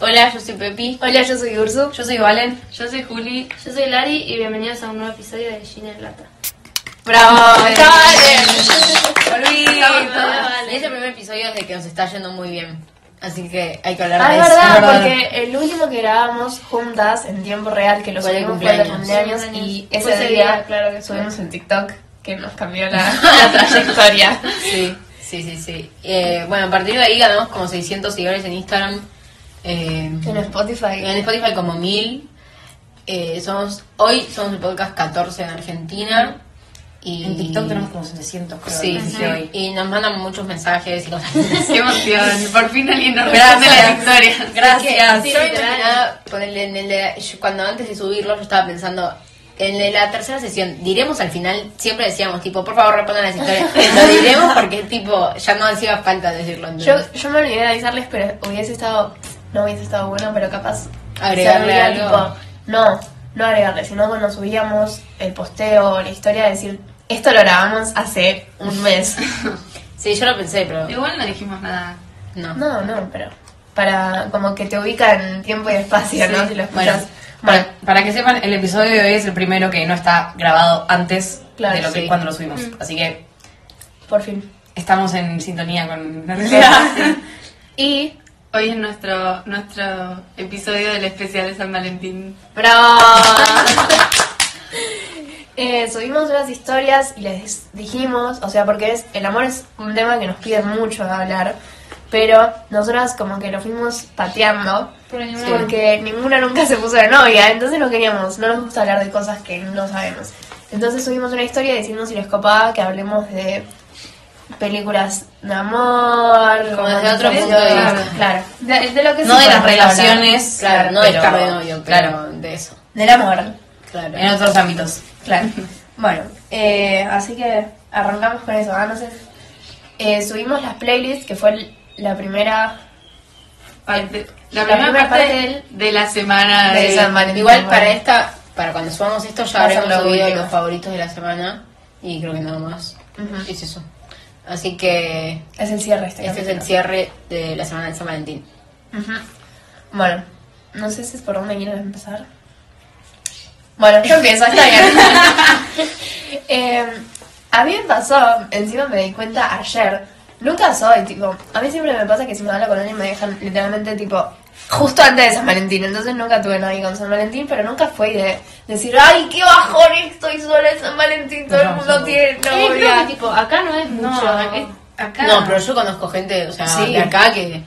Hola, yo soy Pepi. Hola, yo soy Ursu. Yo soy Valen. Yo soy Juli. Yo soy Lari y bienvenidos a un nuevo episodio de Gina en Lata. ¡Bravo! Volví. Y este primer episodio es de que nos está yendo muy bien. Así que hay que hablar Ah, de es eso. verdad, es verdad. porque el último que grabamos juntas en tiempo real, que lo Fue de subimos fue de cumpleaños. y ese día, día, claro que subimos en TikTok, que nos cambió la, la trayectoria. Sí, sí, sí, sí. Eh, bueno, a partir de ahí ganamos como 600 seguidores en Instagram. Eh, En Spotify. en Spotify como 1000. Eh, somos, hoy somos el podcast 14 en Argentina. Y En TikTok tenemos como 700, creo. Sí, sí, hoy. y nos mandan muchos mensajes y cosas. Qué emoción. Por fin alguien nos responde la Gracias. victoria. Gracias. Sí, yo me imaginaba ponerle en el de- yo cuando antes de subirlo yo estaba pensando en la tercera sesión diremos al final siempre decíamos tipo por favor respondan las historias lo diremos porque tipo ya no hacía falta decirlo Yo, yo me olvidé de avisarles, pero hubiese estado, no hubiese estado bueno, pero capaz Agregarle algo. tipo, no, no agregarle, sino cuando subíamos el posteo, la historia, decir, esto lo grabamos hace un mes. sí yo lo pensé pero Igual no dijimos nada. no, No, no, pero para como que te ubica en tiempo y espacio, ¿no? Si lo escuchas. Bueno, para, para que sepan, el episodio de hoy es el primero que no está grabado antes Claro, de lo que sí. cuando lo subimos. Así que por fin. estamos en sintonía con la realidad. Y Hoy es nuestro, nuestro episodio del especial de San Valentín. ¡Bravo! Eh, subimos unas historias y les dijimos, o sea, porque es el amor es un tema que nos piden mucho de hablar, pero nosotras como que lo fuimos pateando porque ninguna nunca se puso de novia, entonces no queríamos, no nos gusta hablar de cosas que no sabemos. Entonces subimos una historia diciendo si les copaba que hablemos de películas de amor, Como desde otro punto de vista. Claro, de, de lo que no de las relaciones. claro no de pero- estar de novio pero Claro, de eso Del amor. claro en otros ámbitos. Claro. Bueno, eh, así que arrancamos con eso. ¿ah? No sé. Eh, subimos las playlists, que fue la primera. Parte- la, La primera primera parte, parte del- de la semana de de, San Valentín. igual Bueno. para esta para cuando subamos esto ya habremos subido los favoritos de la semana y creo que nada más es eso así que Es el cierre este. este es el cierre de la semana de San Valentín. Bueno, no sé si es por dónde quieren empezar. Bueno, yo empiezo, está bien. Eh, a mí me pasó, encima me di cuenta ayer. Nunca soy, tipo, a mí siempre me pasa que si me hablo con alguien me dejan literalmente, tipo, justo antes de San Valentín. Entonces nunca tuve nadie con San Valentín, pero nunca fue de decir, ay, qué bajón estoy sola en San Valentín, todo el No, mundo sí. tiene creo que, novia. tipo, acá no es No, mucho. acá No, pero yo conozco gente, o sea, Sí. de acá que.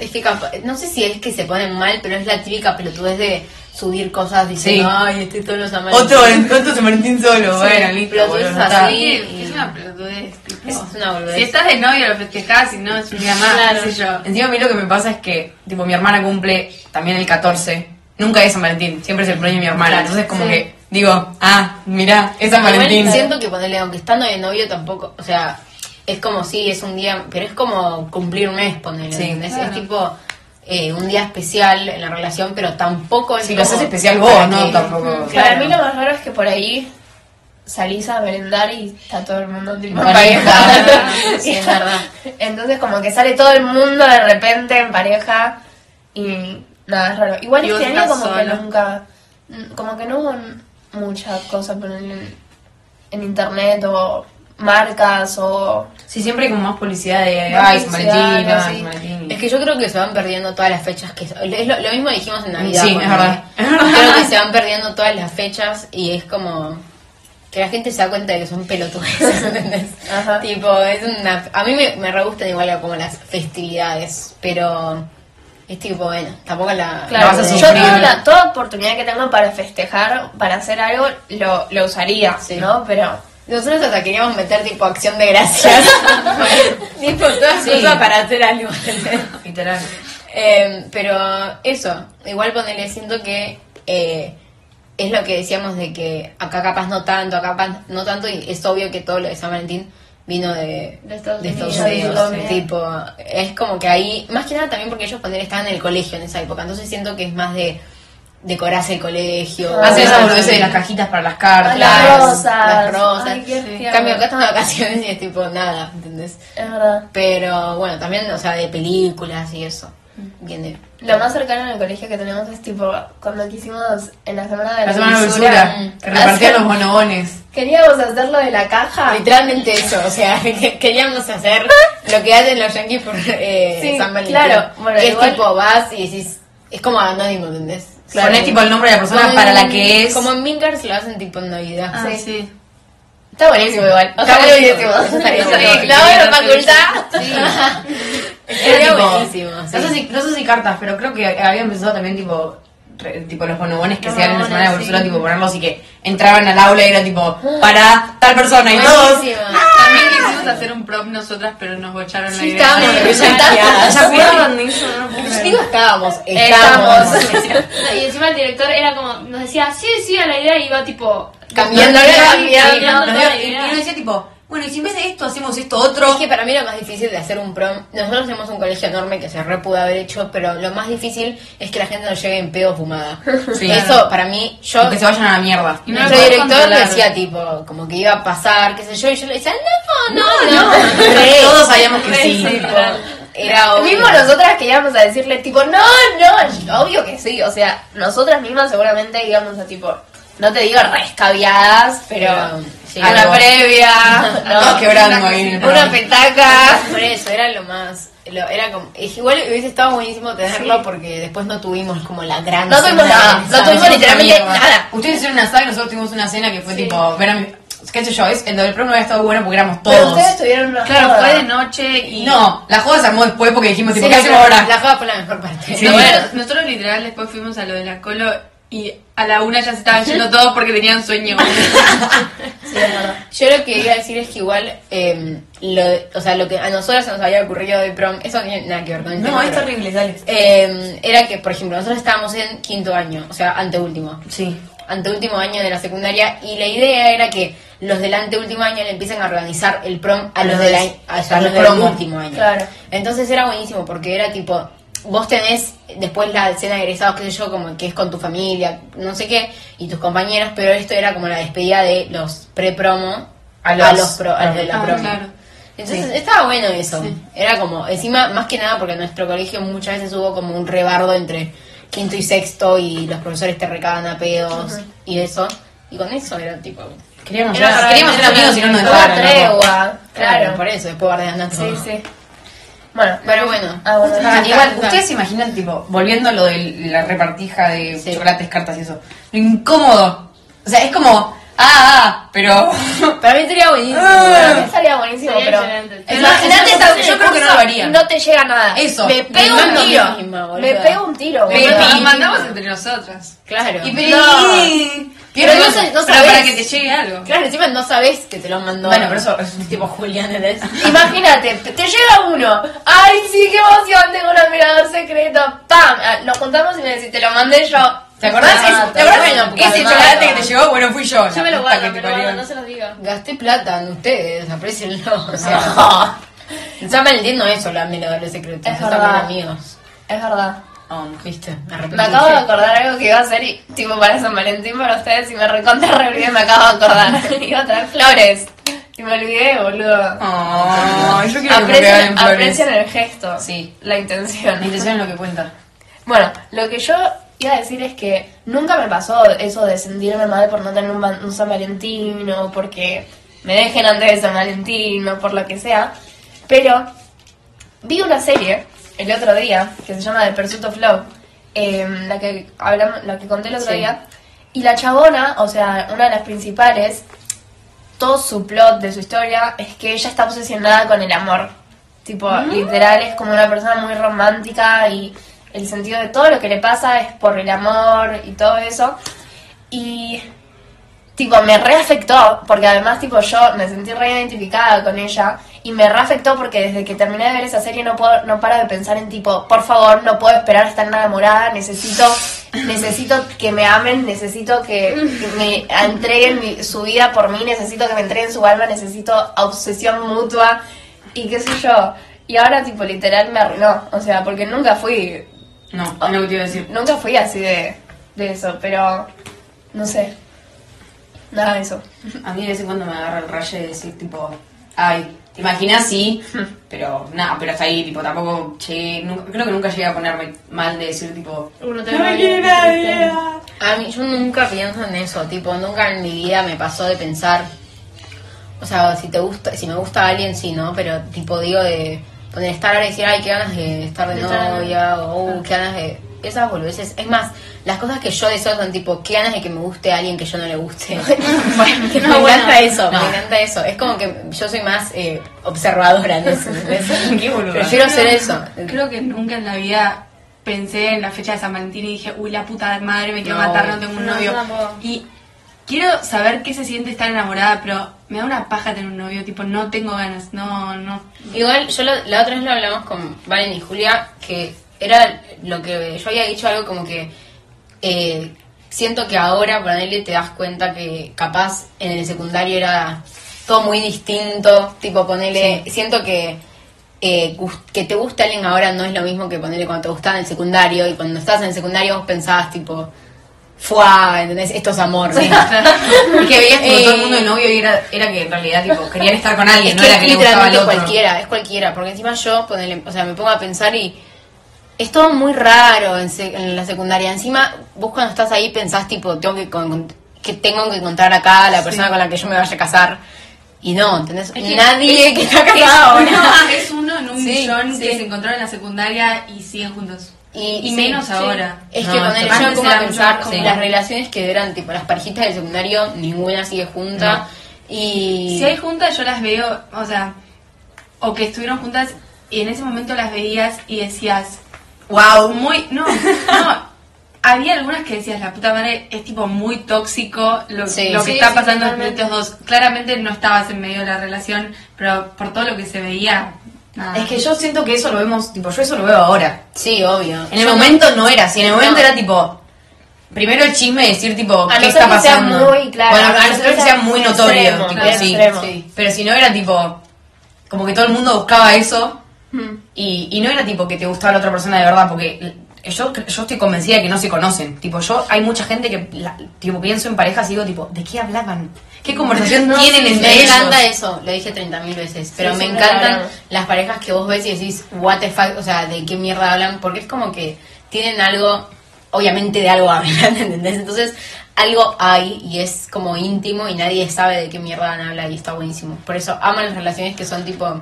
Es que no sé si es que se ponen mal, pero es la típica pelotudez de subir cosas diciendo, Sí. ay, estoy todos los San Valentín". otro San Valentín solo, bueno, listo. no está. así. Sí, es una pelotudez. Tipo. Es una boludez. Si estás de novio lo festejás, si no es un día más, Claro. qué sé yo. Encima a mí lo que me pasa es que, tipo, mi hermana cumple también el 14. Nunca es San Valentín, siempre es el cumpleaños de mi hermana. Claro, Entonces como sí. que digo, ah, mirá, es San Igual Valentín. siento que ponerle, aunque estando de novio tampoco, o sea, es como sí, es un día, pero es como cumplir un mes, ponerle. Sí, es, claro. es tipo eh, un día especial en la relación, pero tampoco es Si lo como haces especial para vos, ¿no? que- Tampoco. Para mí lo más raro es que por ahí salís a merendar y está todo el mundo tipo en Pareja. pareja. Sí, es verdad. Entonces como que sale todo el mundo de repente en pareja y nada, es raro. Igual este año como que nunca, como que no hubo mucha cosa por en, en internet o marcas o... Sí, siempre hay como más publicidad de, ay. Es que yo creo que se van perdiendo todas las fechas que es lo, lo mismo dijimos en Navidad. Sí, es verdad. Creo que se van perdiendo todas las fechas y es como que la gente se da cuenta de que son pelotudes, ¿entendés? Ajá. Tipo, es una a mí me, me re gustan igual como las festividades, pero es tipo, bueno, tampoco la Claro, vas a yo toda, la- toda oportunidad que tengo para festejar, para hacer algo, lo, lo usaría, Sí. ¿no? Pero... nosotros hasta queríamos meter tipo acción de gracias. tipo, todas Sí. cosas para hacer algo. Literal. Eh, pero eso, igual ponerle siento que eh, es lo que decíamos de que acá capaz no tanto, acá capaz no tanto, y es obvio que todo lo de San Valentín vino de, De Estados Estados Unidos, Unidos. sí. Tipo, es como que ahí, más que nada también porque ellos poner estaban en el colegio en esa época, entonces siento que es más de decorarse el colegio. Ah, Hace sí. esa boludez de las cajitas para las cartas. Las rosas. Las rosas. Ay, En cambio, acá están de vacaciones y es tipo nada, ¿entendés? Es verdad. Pero bueno, también, o sea, de películas y eso. Viene. Lo más cercano en el colegio que tenemos es tipo cuando quisimos en la semana de la, La semana de dulzura, dulzura. Que repartían los bonobones. Queríamos hacerlo de la caja. Literalmente eso, o sea, que- queríamos hacer lo que hacen los yankees por eh, Sí, San Valentín. claro, bueno, que igual- es tipo, vas y decís, es como anónimo, ¿entendés? Claro. Ponés tipo el nombre de la persona Como para en- la que es. Como en Minkers lo hacen tipo en Navidad. Ah, Sí. sí. Está buenísimo igual. Está buenísimo. hiciésemos. Estaría Sí, bueno. La la facultad. Tipo, buenísimo. sí. No sé, si, no sé si cartas, pero creo que había empezado también tipo re- tipo los bonobones que se dan en la semana de dulzura, sí. tipo ponerlos y que entraban al aula y era tipo para tal persona y todos. Buenísimo. También quisimos hacer un prom nosotras, pero nos bocharon la Sí, idea. estábamos Ya resaltadas. ¿Se acuerdan de eso? No puedo Yo creer. digo estábamos, estábamos. Y encima el director era como, nos decía, sí, sí, a la idea y iba tipo... Cambiando y, uno decía tipo, bueno, y si en vez de esto hacemos esto otro. Es que para mí lo más difícil de hacer un prom, nosotros tenemos un colegio enorme que se re pudo haber hecho, pero lo más difícil es que la gente no llegue en pedo fumada. Sí. Eso para mí, yo, O que se vayan a la mierda. Y no nuestro director controlar. decía tipo, como que iba a pasar, qué sé yo, y yo le decía, no, no, no, Todos sabíamos que sí. tipo, era obvio. Mismo nosotras queríamos a decirle tipo, no, no, obvio que sí. O sea, nosotras mismas seguramente íbamos a tipo, no te digo rescaviadas, pero sí, a la previa, ¿no? quebrando ahí. una petaca. Por eso, era lo más. Lo, era como, es- igual hubiese estado buenísimo tenerlo porque después no tuvimos como la gran. No tuvimos nada, no tuvimos literalmente nada. Ustedes hicieron una saga y nosotros tuvimos una cena que fue tipo, ver a mi. ¿Qué sé yo? Es, el del no había estado bueno porque éramos Pero todos. ustedes tuvieron una Claro, joda. fue de noche y... No, la joda se armó después porque dijimos, tipo, Sí, ¿qué hacemos la- ahora? La joda fue la mejor parte. Sí. No, bueno, nosotros literal después fuimos a lo de la colo y a la una ya se estaban yendo todos porque tenían sueño. Sí, es verdad. Yo lo que iba a decir es que igual, eh, lo, o sea, lo que a nosotras se nos había ocurrido de prom, eso no tiene nada que ver con el No, tema, es pero, terrible, dale. eh, era que, por ejemplo, nosotros estábamos en quinto año, o sea, anteúltimo. Sí. Anteúltimo año de la secundaria y la idea era que los del anteúltimo año le empiecen a organizar el prom a los, del, año- a a los del último año. Claro. Entonces era buenísimo porque era tipo, vos tenés después la cena de egresados, qué sé yo, como que es con tu familia, no sé qué, y tus compañeros, pero esto era como la despedida de los pre-promo A a los- los, pro- a los de la Ah, promo. claro. Entonces estaba bueno eso. Era como, encima, más que nada porque en nuestro colegio muchas veces hubo como un rebardo entre quinto y sexto y los profesores te recaban a pedos y eso. Y con eso era tipo... Queríamos, Era ser- queríamos amigos y no nos dejaron. tregua, claro. Por eso, después bardeando a Sí, sí. Bueno, Pero bueno. Ah, bueno, Ah, Está, igual, está. ustedes se imaginan, tipo, volviendo a lo de la repartija de Sí. chocolates, cartas y eso, lo incómodo. O sea, es como, ah, ah, pero. Para mí sería buenísimo. Ah. estaría buenísimo, Sería pero. Imagínate Yo- creo que no lo haría. no te llega nada. Eso. Me pego un tiro. me pego un tiro, Pero mandamos entre nosotras. Claro. Y pero. No. ¿Qué Pero no no Pero sabés. para que te llegue algo. Claro, encima no sabes que te lo mandó. Bueno, pero eso es tipo Julián ¿entendés? Imagínate, te llega uno. Ay, sí, qué emoción, tengo un admirador secreto. ¡Pam! Ah, Nos juntamos y me decís, te lo mandé yo. ¿Te acordás? Ah, ¿Te acordás bueno, ese chocolate que te llegó? Bueno, fui yo. Yo me lo guardo, me guardo, parió. no se los digo. Gasté plata en ustedes, aprecienlo. O sea, en San Valentín no es solo admiradores secretos, Es es también verdad. amigos. Es verdad. Oh, ¿Viste? Me acabo de acordar algo que iba a hacer y, tipo para San Valentín para ustedes y me recontra re me acabo de acordar. iba a traer flores. Y me olvidé, boludo. Oh, yo quiero que me aprecien el gesto. Sí. La intención. La intención es lo que cuenta. Bueno, lo que yo iba a decir es que nunca me pasó eso de sentirme mal por no tener un, un San Valentín o porque me dejen antes de San Valentín o por lo que sea. Pero vi una serie el otro día que se llama The Pursuit of Love, eh, la, que hablamos, la que conté el otro Sí. día. Y la chabona, o sea, una de las principales, todo su plot de su historia es que ella está obsesionada con el amor. Tipo, literal, es como una persona muy romántica y el sentido de todo lo que le pasa es por el amor y todo eso. Y, tipo, me reafectó, porque además, tipo, yo me sentí re identificada con ella y me reafectó porque desde que terminé de ver esa serie no puedo, no paro de pensar en, tipo, por favor, no puedo esperar a estar enamorada, necesito, necesito que me amen, necesito que, que me entreguen mi- su vida por mí, necesito que me entreguen su alma, necesito obsesión mutua y qué sé yo. Y ahora, tipo, literal me arruinó, o sea, porque nunca fui No, es lo que te iba a decir. Nunca fui así de, de eso, pero no sé. Nada de eso. A mí de vez en cuando me agarra el rayo de decir, tipo, ay, te imaginas sí, pero nada, pero hasta ahí, tipo, tampoco, che, nunca- creo que nunca llegué a ponerme mal de decir, tipo, Uno te no va me a mí, yo nunca pienso en eso, tipo, nunca en mi vida me pasó de pensar, o sea, si te gusta, si me gusta alguien, sí, ¿no? Pero, tipo, digo de poner estar ahora y decir, ay, qué ganas de estar de De estar- novia, o "Uh, qué ganas de... Esas boludeces. Es más, las cosas que yo deseo son tipo, qué ganas de que me guste a alguien que yo no le guste. bueno, me No, bueno. encanta eso, No. me encanta eso. Es como que yo soy más eh, observadora en eso. Prefiero ser eso. Creo que nunca en la vida pensé en la fecha de San Valentín y dije, uy, la puta madre, me quiero No. matar, no tengo un No, novio. Y quiero saber qué se siente estar enamorada, pero me da una paja tener un novio, tipo, no tengo ganas, no, no. Igual, yo lo- la otra vez lo hablamos con Valen y Julia, que era lo que yo había dicho algo como que eh, siento que ahora, ponele, te das cuenta que capaz en el secundario era todo muy distinto, tipo ponele, siento que eh, que te guste alguien ahora no es lo mismo que ponerle cuando te gustaba en el secundario y cuando estás en el secundario vos pensabas tipo, fuá, ¿entendés? Esto es amor. Sí. y que veías tipo, todo el Eh, mundo de novio y era, era que en realidad tipo querían estar con alguien, Es no que era es que al literalmente cualquiera, es cualquiera, porque encima yo, ponele, o sea, me pongo a pensar y es todo muy raro en, se- en la secundaria. Encima, vos cuando estás ahí pensás tipo, tengo que, con- que tengo que encontrar acá a la persona con la que yo me vaya a casar. Y no, ¿entendés? que Nadie que está Es casado uno, ahora. es uno en un Sí, millón sí. que se encontraron en la secundaria y siguen juntos. Y, Y sí, menos sí. ahora. Es No, que ponele, esto- yo me antes pongo a pensar común. las relaciones que eran tipo las parejitas del secundario, ninguna sigue junta. Y Si hay juntas, yo las veo, o sea, o que estuvieron juntas y en ese momento las veías y decías, wow, muy, no, no. Había algunas que decías, la puta madre, es tipo muy tóxico lo, Sí. lo que Sí, está sí, pasando entre estos dos. Claramente no estabas en medio de la relación, pero por todo lo que se veía, nada. Es que yo siento que eso lo vemos, tipo, yo eso lo veo ahora. sí, obvio. En el Yo momento no era así, en el momento No. era tipo. Primero el chisme, decir tipo, A ¿qué está ser que sea pasando? muy claro, bueno, a a no no ser ser que sea muy notorio, extremo, tipo, claro, sí. extremo. Sí. Pero si no era tipo. Como que todo el mundo buscaba eso. Hmm. Y, y no era tipo que te gustaba la otra persona de verdad, porque yo, yo estoy convencida de que no se conocen. Tipo, yo, hay mucha gente que, la- tipo, pienso en parejas y digo, tipo, ¿de qué hablaban? ¿Qué conversación No, tienen sí, entre Me ellos? encanta eso, lo dije 30.000 veces, pero Sí, me encantan las parejas que vos ves y decís, what the fuck, o sea, de qué mierda hablan, porque es como que tienen algo, obviamente de algo hablan, ¿entendés? Entonces, algo hay y es como íntimo y nadie sabe de qué mierda habla y está buenísimo. Por eso amo las relaciones que son tipo,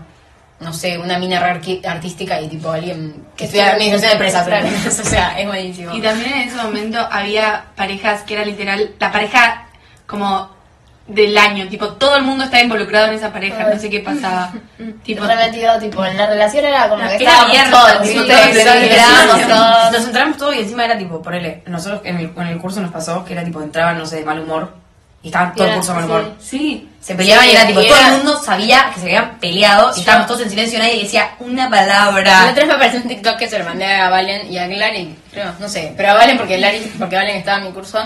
no sé, una mina artística y tipo alguien que estudia administración de empresas, Claro. o sea, es buenísimo. Y también en ese momento había parejas que era literal la pareja como del año, tipo todo el mundo estaba involucrado en esa pareja, no sé qué pasaba. tipo, Remetido, tipo, en la relación era como que Era estábamos Sí, todos. Nos entramos todos y encima era tipo, ponele, nosotros en el, en el curso nos pasó que era tipo, entraban, no sé, de mal humor y estaban todo el curso mal sí. humor. sí, Se peleaban y era tipo, todo el mundo sabía que se habían peleado y estábamos todos en silencio y nadie decía una La palabra. otra vez me apareció un TikTok que se lo mandé a Valen y a Glari, creo, no sé, pero a Valen porque Glari, porque Valen estaba en mi curso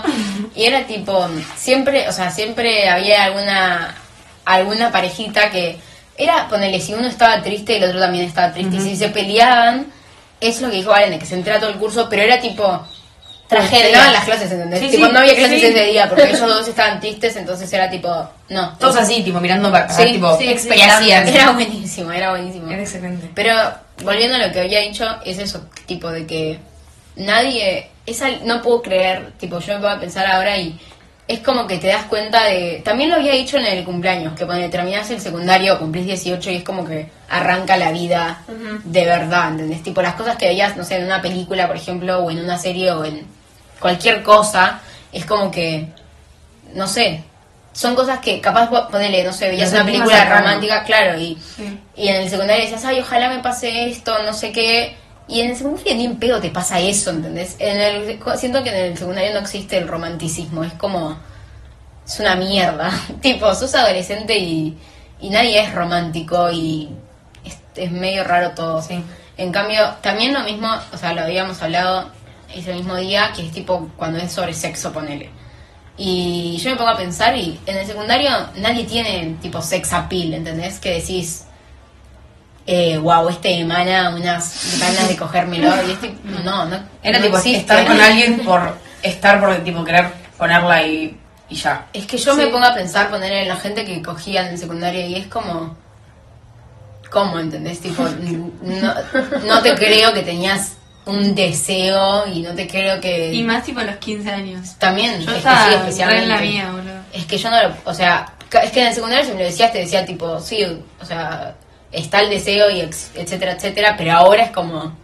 y era tipo, siempre, o sea, siempre había alguna alguna parejita que era, ponele, si uno estaba triste el otro también estaba triste y si se peleaban, es lo que dijo Valen, de que se entera todo el curso, pero era tipo Tragedia. terminaban las clases, ¿entendés? Sí, tipo, sí, no había clases sí. ese día porque ellos dos estaban tristes, entonces era tipo, no. Todos así, tipo, mirando para Sí, tipo, sí, ¿qué sí, hacían? Era buenísimo, era buenísimo. Era excelente. Pero volviendo a lo que había dicho, es eso, tipo de que nadie, esa, no puedo creer, tipo yo me pongo a pensar ahora y es como que te das cuenta de, también lo había dicho en el cumpleaños, que cuando terminás el secundario, cumplís 18 y es como que arranca la vida de verdad, ¿entendés? Tipo las cosas que veías, no sé, en una película, por ejemplo, o en una serie o en cualquier cosa, es como que, no sé, son cosas que capaz ponele, no sé, veías una película romántica, claro, y, Sí. y en el secundario decías, ay, ojalá me pase esto, no sé qué. Y en el secundario ni en pedo te pasa eso, ¿entendés? En el, siento que en el secundario no existe el romanticismo, es como, es una mierda. tipo, sos adolescente y, y nadie es romántico y es, es medio raro todo. Sí. En cambio, también lo mismo, o sea, lo habíamos hablado ese mismo día, que es tipo cuando es sobre sexo, ponele. Y yo me pongo a pensar y en el secundario nadie tiene tipo sex appeal, ¿entendés? Que decís, eh, wow, este emana unas ganas de cogérmelo. Y es tipo, no, no. Era no tipo, existe. estar con alguien por estar, por tipo, querer ponerla y, y ya. Es que yo Sí. me pongo a pensar, poner en la gente que cogía en el secundario y es como. ¿cómo entendés? Tipo, no, no te creo que tenías un deseo y no te creo que... Y más tipo a los 15 años. También, Yo es que sí, especialmente. en la mía, boludo. Es que yo no lo, o sea, es que en el secundario si me lo decías te decía tipo, sí, o sea, está el deseo y ex- etcétera, etcétera, pero ahora es como,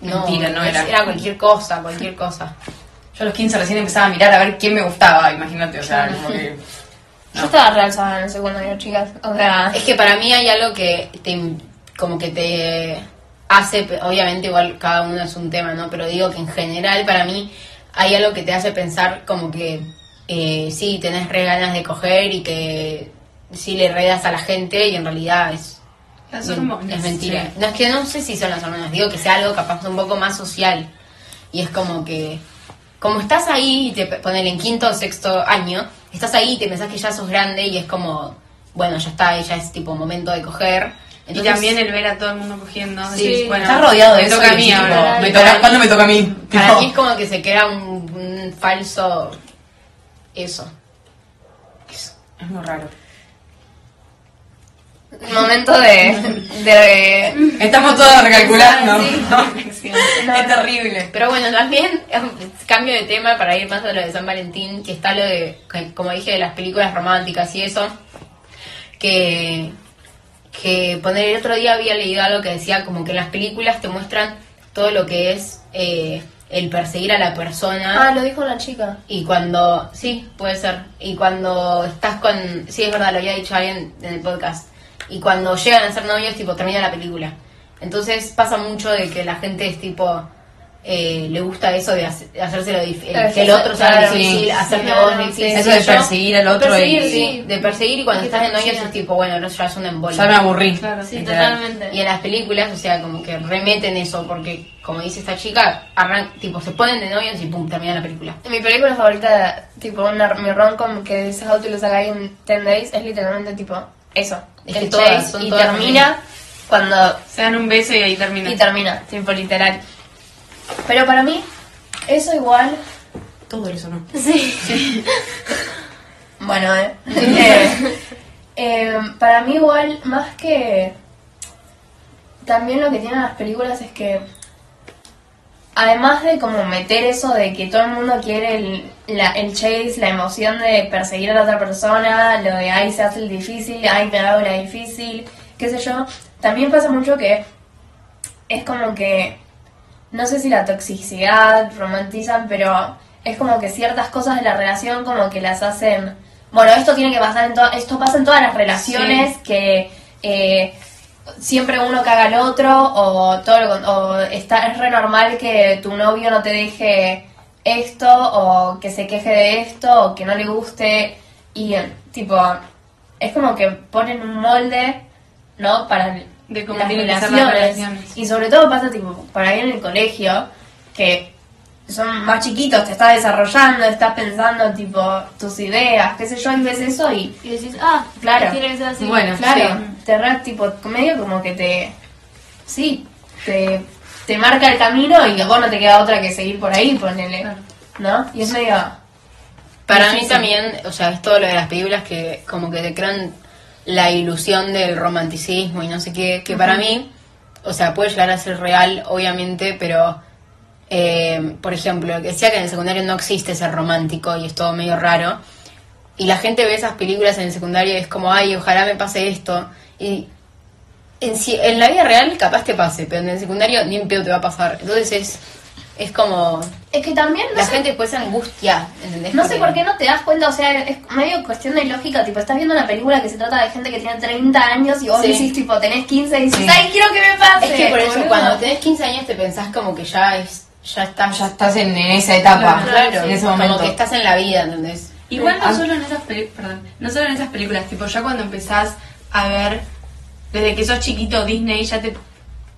no, Mentira, no era. era cualquier cosa, cualquier cosa. Yo a los 15 recién empezaba a mirar a ver quién me gustaba, imagínate, o sea, como que... Yo estaba realzada en el secundario, chicas. O sea, Es que para mí hay algo que te, como que te hace, obviamente igual cada uno es un tema, ¿no? Pero digo que en general para mí hay algo que te hace pensar como que eh, sí, tenés re ganas de coger y que sí le redas a la gente y en realidad es, Las men- hormonas. es mentira. sí. No es que no sé si son las hormonas, digo que sea algo capaz un poco más social. Y es como que, como estás ahí y te ponen en quinto o sexto año, estás ahí y te pensás que ya sos grande y es como, bueno, ya está, ya es tipo momento de coger. Y también el ver a todo el mundo cogiendo. Sí. decís, bueno, Estás rodeado de me eso toca a mí ahora. me toca- ¿Cuándo me toca a mí? Para mí es como que se crea un, un falso... Eso. Es muy raro. momento de, de Estamos todos recalculando. Sí. es terrible. Pero bueno, también cambio de tema para ir más a lo de San Valentín, que está lo de, como dije, de las películas románticas y eso, que, que poner el otro día había leído algo que decía como que en las películas te muestran todo lo que es eh, el perseguir a la persona. Ah, lo dijo una chica. Y cuando, sí, puede ser. Y cuando estás con, sí, es verdad, lo había dicho alguien en el podcast. Y cuando llegan a ser novios, tipo, termina la película. Entonces pasa mucho de que la gente es tipo, eh, le gusta eso de, hace- de hacérselo difícil, Claro, que el otro sea claro, difícil, sí, hacerte sí, vos difícil. Eso de perseguir al otro perseguir, y... sí, de perseguir y cuando estás de novios es tipo, bueno, no, ya es un embole. Ya me aburrí. Claro. Sí, Literal. totalmente. Y en las películas, o sea, como que remeten eso, porque como dice esta chica, arran tipo, se ponen de novios y pum, termina la película. Mi película favorita, tipo una, mi rom-com que dice How to Lose a Guy in 10 Days, es literalmente tipo eso. Es que todas, son y todas termina cuando Se dan un beso y ahí termina. y termina, tipo literal. Pero para mí, eso igual, Todo eso, ¿no? bueno, eh, eh, eh, para mí igual, más que también lo que tienen las películas es que además de como meter eso de que todo el mundo quiere el, la, el chase, la emoción de perseguir a la otra persona, lo de ay se hace el difícil, ay me hago la difícil, qué sé yo, también pasa mucho que es como que no sé si la toxicidad romantizan, pero es como que ciertas cosas de la relación como que las hacen bueno, esto tiene que pasar en todas, esto pasa en todas las relaciones que eh, siempre uno caga al otro o todo lo o está es re normal que tu novio no te deje esto o que se queje de esto o que no le guste y tipo es como que ponen un molde no para De cómo las tienen que ser relaciones. las relaciones. y sobre todo pasa tipo por ahí en el colegio que son más chiquitos, te estás desarrollando, estás pensando tipo tus ideas, qué sé yo, y ves eso y Y decís, ah, Claro. tiene que ser así. Bueno, Claro, te re, tipo, medio como que te. Sí, te, te marca el camino y vos no te queda otra que seguir por ahí, ponele. ¿No? Y es medio. Para mí Difícil. también, o sea, es todo lo de las películas que como que te crean la ilusión del romanticismo y no sé qué, que para mí, o sea, puede llegar a ser real, obviamente, pero, eh, por ejemplo, que decía que en el secundario no existe ser romántico y es todo medio raro, y la gente ve esas películas en el secundario y es como, ay, ojalá me pase esto, y en, si- en la vida real capaz te pase, pero en el secundario ni en pedo te va a pasar, entonces es, es como, Es que también no la sé, gente después se angustia, ¿entendés? no sé por qué no te das cuenta, o sea, es medio cuestión de lógica, tipo, estás viendo una película que se trata de gente que tiene 30 años y vos Sí. decís, tipo, tenés 15 y dices, Sí. ay, quiero que me pase. Es que por eso cuando tenés 15 años te pensás como que ya es ya estás Ya estás en, en esa etapa, claro, en ese como momento. que estás en la vida, ¿entendés? Igual no Ah. solo en esas películas, perdón, no solo en esas películas, tipo ya cuando empezás a ver, desde que sos chiquito, Disney ya te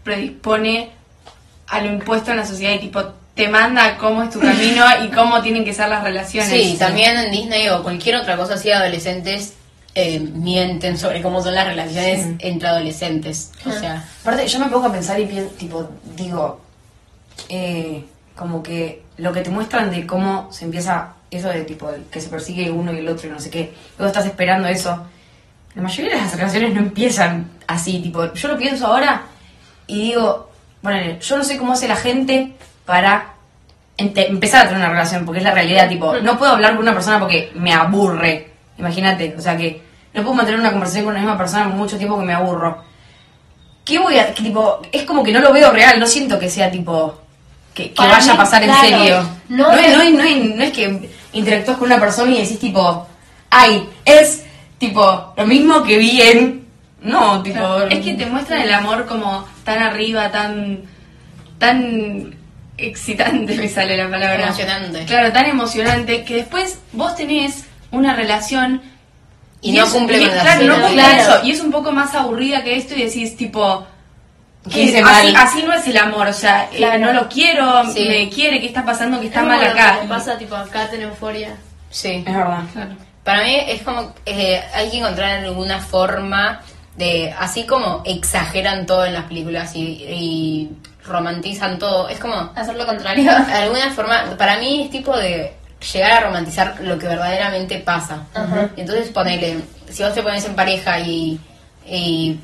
predispone a lo impuesto en la sociedad y tipo te manda cómo es tu camino y cómo tienen que ser las relaciones. Sí, también en Disney o cualquier otra cosa así adolescentes eh, mienten sobre cómo son las relaciones entre adolescentes. O sea, Aparte, yo me pongo a pensar y pienso, tipo, digo, eh, como que lo que te muestran de cómo se empieza eso de tipo, que se persigue uno y el otro y no sé qué, luego estás esperando eso. la mayoría de las relaciones no empiezan así, tipo, yo lo pienso ahora y digo, bueno, yo no sé cómo hace la gente para empezar a tener una relación, porque es la realidad, tipo, no puedo hablar con una persona porque me aburre, imagínate, o sea que no puedo mantener una conversación con la misma persona por mucho tiempo que me aburro. ¿Qué voy a, que, tipo, es como que no lo veo real, no siento que sea tipo, que, vaya a pasar en serio. no No, es, es- no, es, no, es, no es que interactúas con una persona y decís tipo, ay, es tipo lo mismo que vi en... No, tipo... Claro, Es que te muestran el amor como tan arriba, tan tan excitante me sale la palabra. Emocionante. Claro, tan emocionante que después vos tenés una relación Y no es- cumple y- con Claro, no cumple Claro. eso. Y es un poco más aburrida que esto y decís tipo ¿Qué hice así, así no es el amor, o sea, eh, no lo quiero, Sí. me quiere, ¿qué está pasando? que está Es mal acá? que pasa tipo acá en euforia. Sí. Es verdad. Claro. Para mí es como, eh, hay que encontrar alguna forma de, así como exageran todo en las películas y, y romantizan todo, es como, Hacer lo contrario. de alguna forma, para mí es tipo de llegar a romantizar lo que verdaderamente pasa. Entonces ponele, si vos te pones en pareja y, y,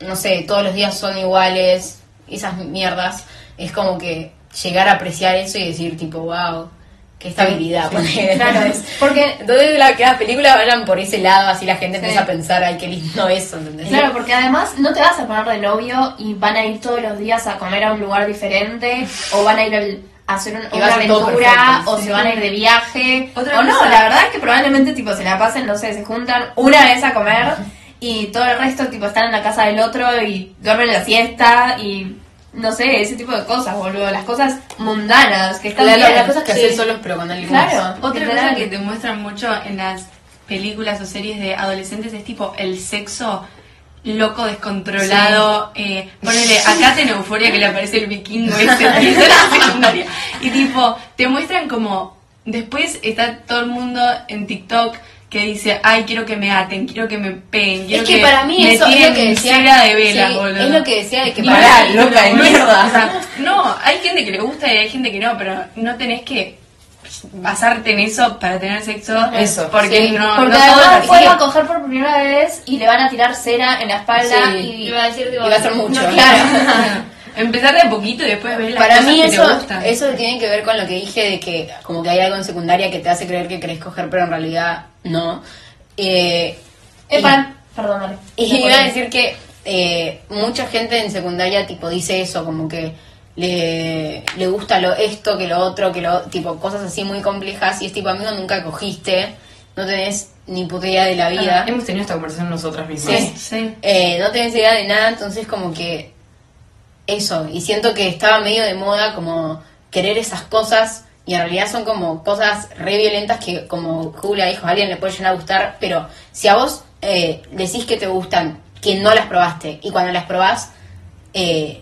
no sé, todos los días son iguales, esas mierdas, es como que llegar a apreciar eso y decir tipo, wow, qué estabilidad. ponele. Claro, es- porque Entonces la, que las películas vayan por ese lado, así la gente Sí. empieza a pensar, ay, qué lindo eso, ¿entendés? Claro, porque además no te vas a poner de novio y van a ir todos los días a comer a un lugar diferente o van a ir al- a hacer un- una aventura o sí. se van a ir de viaje. O no, la verdad es que probablemente tipo se la pasen, no sé, se juntan una vez a comer y todo el resto tipo están en la casa del otro y duermen la siesta y no sé, ese tipo de cosas, boludo, las cosas mundanas que están La- la- bien. las cosas que Sí. haces solos pero con alguien más. Claro, Otra cosa que te muestran mucho en las películas o series de adolescentes es tipo el sexo loco, descontrolado. Eh, ponele, acá en Euforia que le aparece el vikingo ese de la secundaria. Y tipo, te muestran como después está todo el mundo en TikTok que dice, ay, quiero que me aten, quiero que me peguen, quiero Es que para mí me eso es lo tiren que decía. cera de vela, sí, boludo. es lo que decía de que Y para Pará, mí- loca de mierda. o sea, no, hay gente que le gusta y hay gente que no, pero no tenés que basarte en eso para tener sexo. Eso, porque sí. no, Porque no además después sí. va a coger por primera vez y le van a tirar cera en la espalda Sí. y Iba a decir, Y va a ser mucho. No, claro. Empezar de a poquito y después ver las Para cosas mí que te eso, gustan. eso tiene que ver con lo que dije de que como que hay algo en secundaria que te hace creer que querés coger pero en realidad no. Eh, Eh, y- Perdón, dale. Y iba a decir que eh, mucha gente en secundaria tipo dice eso, como que le, le gusta lo esto, que lo otro, que lo tipo cosas así muy complejas y es tipo amigo nunca cogiste, no tenés ni puta idea de la vida, Hemos tenido esta conversación nosotras mismas. Sí. Sí. eh, no tenés idea de nada, entonces como que eso, y siento que estaba medio de moda como querer esas cosas y en realidad son como cosas re violentas que como Julia dijo, a alguien le puede llegar a gustar, pero si a vos eh, decís que te gustan, que no las probaste, y cuando las probás eh,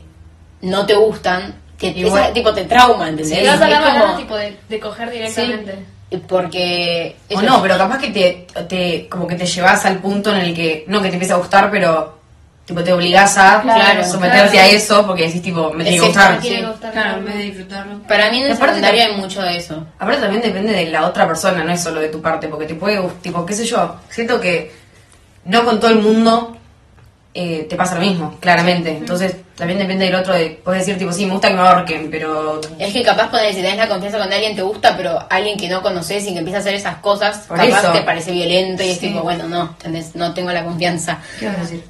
no te gustan, que Igual- esa, tipo te trauma, ¿entendés? Te vas a Es dar como- tipo de, de coger directamente. porque O no, pero capaz que te, te como que te llevas al punto en el que no que te empieza a gustar, pero tipo te obligás a Claro, someterte claro. a eso porque decís tipo me tiene que gustar. Me tiene Sí. que gustar. Claro, en vez de disfrutarlo. para mí el aparte te- hay mucho de eso. Aparte también depende de la otra persona, no es solo de tu parte, porque te puede, tipo, qué sé yo, siento que no con todo el mundo eh, te pasa lo mismo, claramente. Entonces también depende del otro, de, puedes decir tipo, sí, me gusta que me ahorquen, pero... Es que capaz poner, si tenés la confianza con alguien te gusta, pero alguien que no conoces y que empieza a hacer esas cosas, Por capaz eso. te parece violento y es tipo, bueno, no, ¿entendés? no tengo la confianza. ¿Qué vas a decir?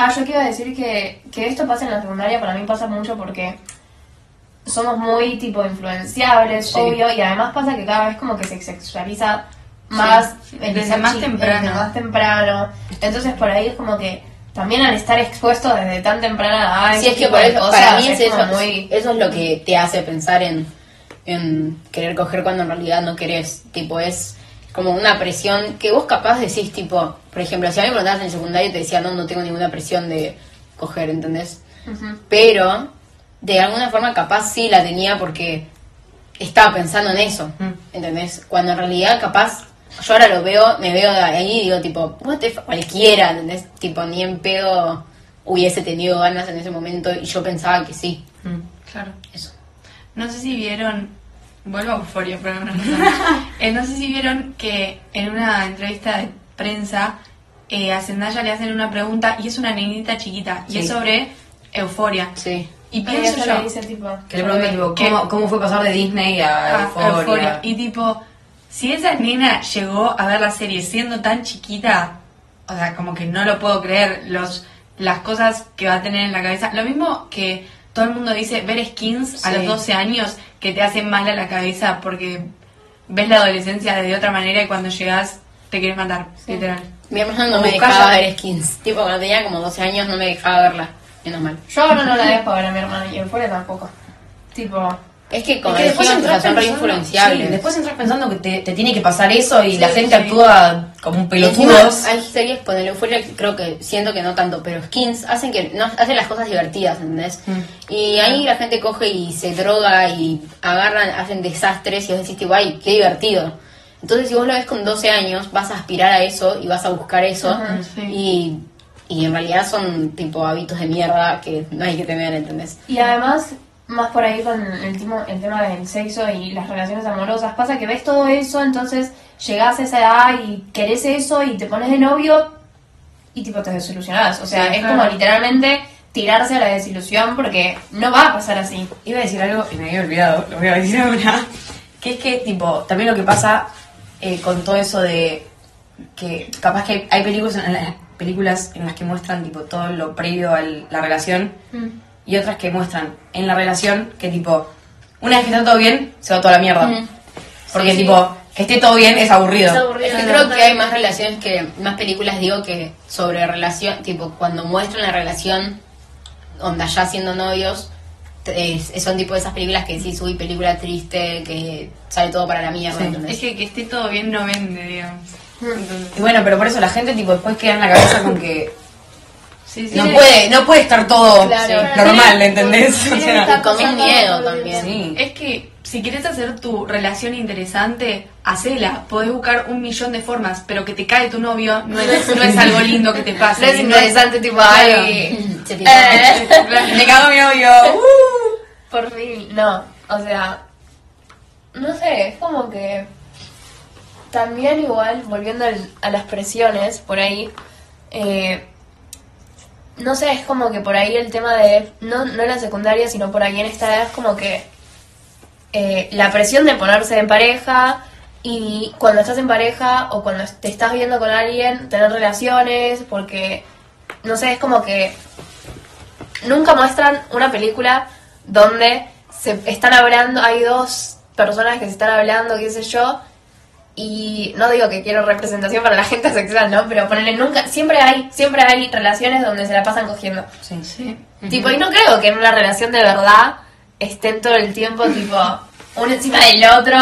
Ah, yo quiero decir que, que esto pasa en la secundaria, para mí pasa mucho porque somos muy tipo influenciables, Sí. obvio, y además pasa que cada vez como que se sexualiza más Sí, el desde más temprano. desde más temprano. Entonces por ahí es como que también al estar expuesto desde tan temprana edad, Sí, es que por eso, cosas, para mí es como eso, muy... eso es lo que te hace pensar en, en querer coger cuando en realidad no querés. Tipo, es como una presión que vos capaz decís, tipo, por ejemplo, si a mí me preguntabas en secundario te decía, no, no tengo ninguna presión de coger, ¿entendés? Pero de alguna forma capaz sí la tenía porque estaba pensando en eso, Mm. ¿entendés? Cuando en realidad capaz yo ahora lo veo, me veo de ahí y digo tipo, what the fuck, cualquiera, ¿entendés? Tipo, ni en pedo hubiese tenido ganas en ese momento y yo pensaba que sí, Mm. Claro. eso. No sé si vieron, vuelvo a Euforia por alguna razón. Eh, no sé si vieron que en una entrevista de prensa eh, a Zendaya le hacen una pregunta y es una nenita chiquita y es sobre euforia. Sí. Y Y pienso yo, le dice tipo... Que le preguntan. ¿cómo, ¿cómo fue pasar de Disney a a Euphoria? Euphoria. Y tipo, si esa nena llegó a ver la serie siendo tan chiquita, o sea, como que no lo puedo creer, los las cosas que va a tener en la cabeza. Lo mismo que todo el mundo dice, ver skins a Sí. los 12 años que te hacen mal a la cabeza porque ves la adolescencia de otra manera y cuando llegas te quieres matar, literal. Mi hermano no me dejaba ver skins. Tipo, cuando tenía como 12 años no me dejaba verla. Menos mal. Yo ahora no la dejo ver a mi hermana y el fuera tampoco. Tipo... Es que como Es que después decían, entras pensando- sí, después entras pensando que te, te tiene que pasar eso y la Sí, gente sí. actúa como un pelotudos. hay series, ponele que creo que siento que no tanto, pero skins hacen que no, hacen las cosas divertidas, ¿entendés? Mm. Y ahí la gente coge y se droga y agarran, hacen desastres y vos decís, tipo, ay, qué divertido. Entonces, si vos lo ves con 12 años, vas a aspirar a eso y vas a buscar eso. Ajá, y, y en realidad son, tipo, hábitos de mierda que no hay que tener, ¿entendés? Y además, más por ahí con el, timo- el tema del sexo y las relaciones amorosas, pasa que ves todo eso, entonces llegás a esa edad y querés eso y te pones de novio y tipo te desilusionás. O sea, Sí, es claro. como literalmente tirarse a la desilusión porque no va a pasar así. Iba a decir algo y me había olvidado, lo voy a decir ahora. Que es que, tipo, también lo que pasa eh, con todo eso de que capaz que hay, películas, en las, películas en las que muestran, tipo, todo lo previo a la relación y otras que muestran en la relación que, tipo, una vez que está todo bien, se va toda la mierda. Ujú. Porque, Sí, sí. tipo, que esté todo bien es aburrido. Es aburrido. Es que creo que hay más relaciones que, más películas digo que sobre relación, tipo cuando muestran la relación, onda ya siendo novios, te- es- son tipo esas películas que decís, uy, película triste, que sale todo para la mierda. Es que que esté todo bien no vende, digamos. Entonces, Y bueno, pero por eso la gente, tipo, después queda en la cabeza con que sí, sí. no puede, no puede estar todo Claro. normal, ¿entendés? O sea, con un pasando miedo el también. sí. Es que si quieres hacer tu relación interesante, hacela. Podés buscar un millón de formas, pero que te cae tu novio no es, no es algo lindo que te pase. No es interesante, tipo, ay, eh, Me cago mi novio. por fin. No, o sea, no sé, es como que también igual, volviendo al- a las presiones por ahí, eh, no sé, es como que por ahí el tema de, no, no en la secundaria, sino por ahí en esta edad, es como que eh, la presión de ponerse en pareja y cuando estás en pareja o cuando te estás viendo con alguien, tener relaciones, porque, no sé, es como que nunca muestran una película donde se están hablando, hay dos personas que se están hablando, qué sé yo, y no digo que quiero representación para la gente sexual, ¿no? Pero ponerle nunca, siempre hay, siempre hay relaciones donde se la pasan cogiendo. Sí. Sí. Tipo, y no creo que en una relación de verdad estén todo el tiempo, tipo, uno encima del otro,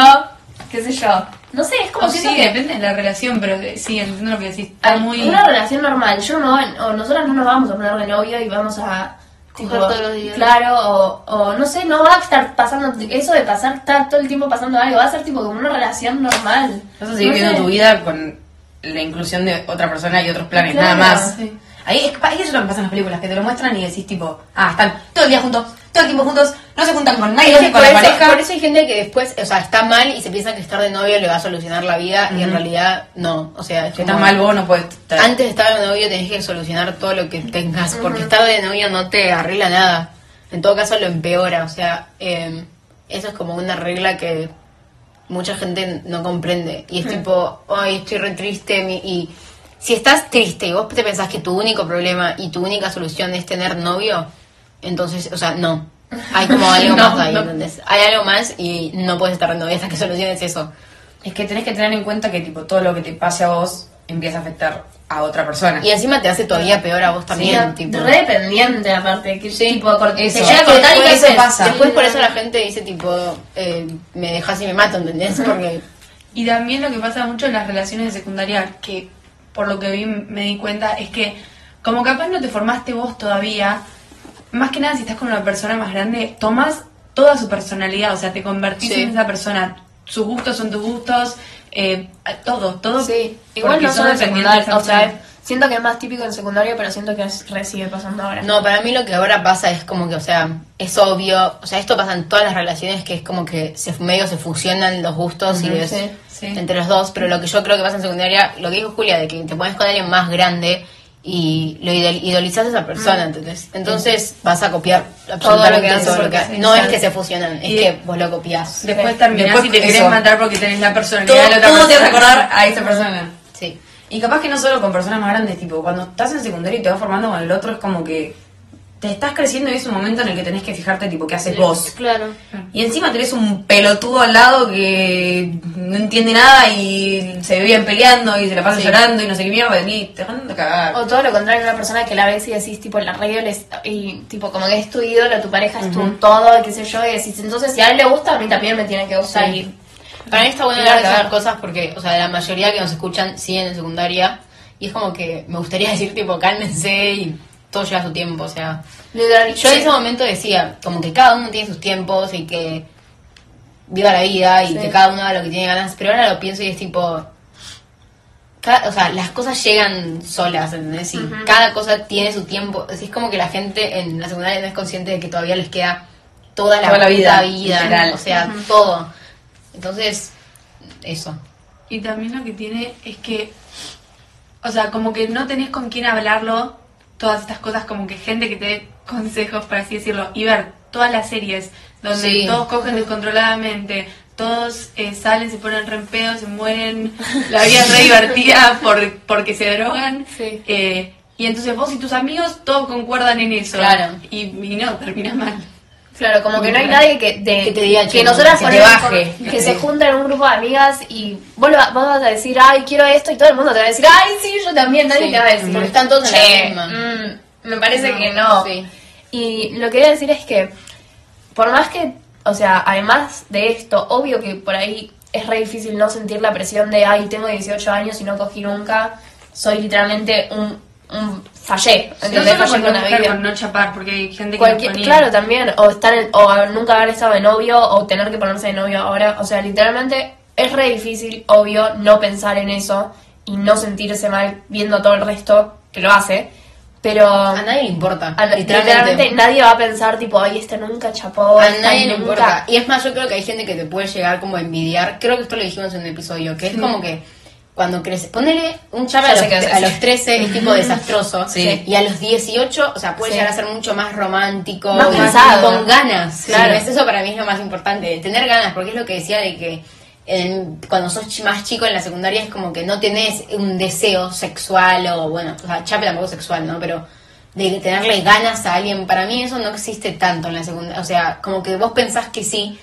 qué sé yo. No sé, es como O siento sí, que depende de la relación, pero eh, sí, entiendo lo que decís. Está muy... una relación normal, yo no, o nosotras no nos vamos a poner de novio y vamos a tipo, todos los días. Claro, o, o no sé, no va a estar pasando eso de pasar estar todo el tiempo pasando algo, va a ser tipo como una relación normal. Vas a seguir No viviendo sé. tu vida con la inclusión de otra persona y otros planes, Claro, nada más. sí. Ahí, es, ahí es lo que pasa en las películas, que te lo muestran y decís tipo, ah, están todo el día juntos, todo el tiempo juntos, no se juntan con nadie, con por, la eso, pareja. por eso hay gente que después, o sea, está mal y se piensa que estar de novio le va a solucionar la vida y en realidad no. O sea, es Si como- estás mal vos no puedes estar. Antes de estar de novio tenés que solucionar todo lo que tengas, porque estar de novio no te arregla nada. En todo caso lo empeora, o sea, eh, eso es como una regla que mucha gente no comprende. Y es tipo, ay, estoy re triste. mi- Y si estás triste y vos te pensás que tu único problema y tu única solución es tener novio, entonces, o sea, no. Hay como algo No, más ahí, no. ¿entendés? Hay algo más y no puedes estar de novio hasta que soluciones eso. Es que tenés que tener en cuenta que tipo todo lo que te pase a vos empieza a afectar a otra persona. Y encima te hace todavía peor a vos también. Sí, tipo. re dependiente aparte, que tipo, te Eso. llega a cortar y qué eso pasa. Después por eso la gente dice tipo, eh, me dejas y me mato, ¿entendés? Porque Y también lo que pasa mucho en las relaciones de secundaria, que por lo que vi me di cuenta, es que como capaz no te formaste vos todavía, más que nada si estás con una persona más grande, tomas toda su personalidad, o sea, te convertís Sí. en esa persona. Sus gustos son tus gustos, eh, todo, todo. Sí, igual no dependiente de secundaria, o sea. Siento que es más típico en secundaria, pero siento que es, re sigue pasando ahora. No, para mí lo que ahora pasa es como que, o sea, es obvio, o sea, esto pasa en todas las relaciones que es como que se, medio se fusionan los gustos y ves sí, sí. entre los dos, pero lo que yo creo que pasa en secundaria, lo que dijo Julia, de que te pones con alguien más grande y lo idol- idolizas a esa persona, ¿entendés? Entonces vas a copiar absolutamente lo que todo lo que porque- hace. No es que se fusionan, es Y- que vos lo copias. Después terminás Después y te querés matar porque tenés la personalidad Todo- de la otra todo te vas a acordar a esa persona. Sí. Y capaz que no solo con personas más grandes, tipo, cuando estás en secundario y te vas formando con el otro, es como que te estás creciendo y es un momento en el que tenés que fijarte, tipo, qué haces vos. Claro. Y encima tenés un pelotudo al lado que no entiende nada y se vivían peleando y se la pasan Sí. llorando y no sé qué mierda, y te van a cagar. O todo lo contrario, una persona que la ves y decís, tipo, la radio les- y tipo, como que es tu ídolo, tu pareja es tu todo, qué sé yo, y decís, entonces si a él le gusta, a mí también me tiene que gustar. Sí. Y Para mí está bueno hablar de esas cosas porque, o sea, la mayoría que nos escuchan siguen en secundaria y es como que me gustaría decir, tipo, cálmense y todo lleva su tiempo, o sea. literal, Yo en ese momento decía, como que cada uno tiene sus tiempos y que viva la vida y Sí. que cada uno haga lo que tiene ganas, pero ahora lo pienso y es tipo, cada- o sea, las cosas llegan solas, ¿entendés? Y cada cosa tiene su tiempo, es es como que la gente en la secundaria no es consciente de que todavía les queda toda la, Toda la vida, vida, o sea, todo. Entonces, eso. Y también lo que tiene es que, o sea, como que no tenés con quién hablarlo, todas estas cosas, como que gente que te dé consejos, por así decirlo, y ver todas las series donde Sí. todos cogen descontroladamente, todos eh, salen, se ponen re en pedo, se mueren, la vida es re divertida por, porque se drogan. Sí. eh, y entonces vos y tus amigos todos concuerdan en eso. Claro. Y, y no, termina mal. Claro, como que no hay nadie que, de- Que te diga, que nosotras que te baje. que se junta en un grupo de amigas y vos, lo- vos vas a decir, ay, quiero esto y todo el mundo te va a decir, ay, sí, yo también, nadie Sí, te va a decir. porque están todos en la "Che, misma". mm, me parece que no. Sí. Y lo que voy a decir es que, por más que, o sea, además de esto, obvio que por ahí es re difícil no sentir la presión de, ay, tengo 18 años y no cogí nunca, soy literalmente un, un fallé, No ¿entendés? solo Fallé con no, la vida. con no chapar, porque hay gente que Cualquier- ponía- claro, también, o estar en- o nunca haber estado de novio, o tener que ponerse de novio ahora, o sea, literalmente es re difícil, obvio, no pensar en eso y no sentirse mal viendo todo el resto que lo hace, pero A nadie le importa, a- literalmente. literalmente nadie va a pensar tipo, ay, este nunca chapó, A esta nadie le nunca. importa. Y es más, yo creo que hay gente que te puede llegar como a envidiar. Creo que esto lo dijimos en un episodio, que es como que cuando creces, ponele un Ya a los, a los 13 es tipo desastroso. Sí. Y a los 18, o sea, puede Sí. llegar a ser mucho más romántico. Más pensado. Con ganas. Claro. Sí, eso para mí es lo más importante, de tener ganas, porque es lo que decía de que en- cuando sos más chico en la secundaria es como que no tenés un deseo sexual o, bueno, o sea, chape tampoco es sexual, ¿no? Pero de tenerle ganas a alguien, para mí eso no existe tanto en la secundaria. O sea, como que vos pensás que sí,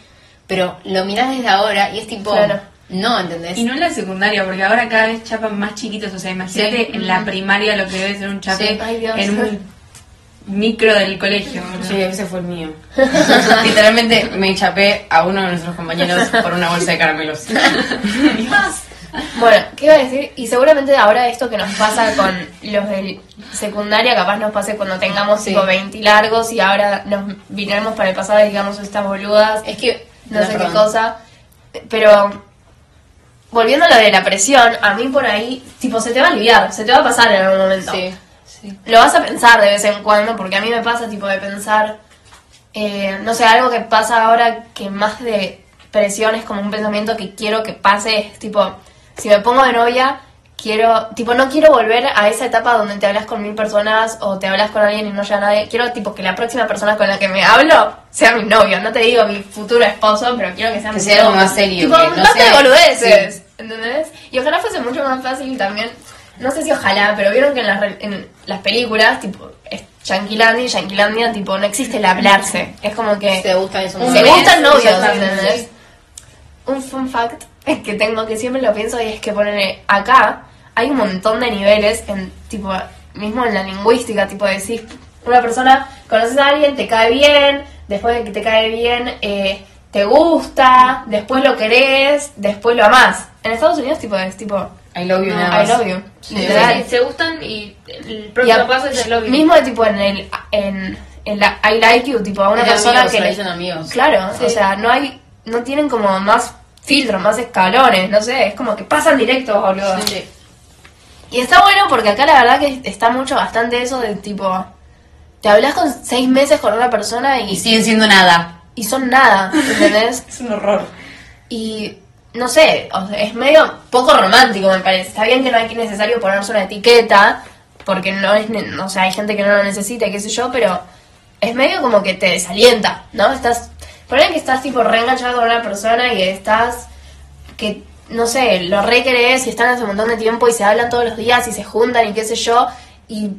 pero lo mirás desde ahora y es tipo, Claro. No, ¿entendés? Y no en la secundaria, porque ahora cada vez chapan más chiquitos. O sea, imagínate Sí. en la primaria lo que debe ser un chape Sí. Ay, Dios. en un micro del colegio. Sí, ese fue el mío. Literalmente me chapé a uno de nuestros compañeros por una bolsa de caramelos. Bueno, ¿qué iba a decir? Y seguramente ahora esto que nos pasa con los de secundaria, capaz nos pase cuando tengamos Sí. tipo 20 largos y ahora nos vinemos para el pasado y digamos estas boludas. Es que, no sé qué cosa. Pero volviendo a lo de la presión, a mí por ahí, tipo, se te va a aliviar, se te va a pasar en algún momento. Sí. Lo vas a pensar de vez en cuando, porque a mí me pasa, tipo, de pensar, eh, no sé, algo que pasa ahora que más de presión es como un pensamiento que quiero que pase, es tipo, si me pongo de novia, quiero, tipo, no quiero volver a esa etapa donde te hablas con mil personas o te hablas con alguien y no llega nadie. Quiero, tipo, que la próxima persona con la que me hablo sea mi novio. No te digo mi futuro esposo, pero quiero que sea Que mi sea novio. algo más serio, Tipo, que no basta de sea- boludeces, ¿entendés? Y ojalá fuese mucho más fácil también. No sé si ojalá, pero vieron que en las, en las películas, tipo, es Yanquilandia y Yanquilandia, tipo, no existe el hablarse. Es como que Se gustan esos se gustan novios. ¿entendés? Un fun fact que tengo que siempre lo pienso y es que poner acá hay un montón de niveles en tipo mismo en la lingüística, tipo decís una persona conoces a alguien, te cae bien, después de que te cae bien eh, te gusta, después lo querés, después lo amás. En Estados Unidos tipo es tipo I love you, no, nada I love you. Sí, literal. Sí, se gustan y el Y próximo a- paso es el lobby. Mismo de tipo en el en, en la I like you, tipo a una persona amigos, que le dicen amigos. Claro, o sea, no hay, no tienen como más filtros, más escalones, no sé, es como que pasan directos, boludo. Sí. Y está bueno porque acá la verdad que está mucho bastante eso de tipo, te hablas con seis meses con una persona Y y, siguen siendo nada. Y son nada, ¿entendés? Es un horror. Y no sé, o sea, es medio poco romántico me parece. Está bien que no hay necesario ponerse una etiqueta, porque no es, o sea, hay gente que no lo necesita, y qué sé yo, pero es medio como que te desalienta, ¿no? Estás, poner que estás tipo reenganchado con una persona y estás, que, no sé, lo re querés y están hace un montón de tiempo y se hablan todos los días y se juntan y qué sé yo, y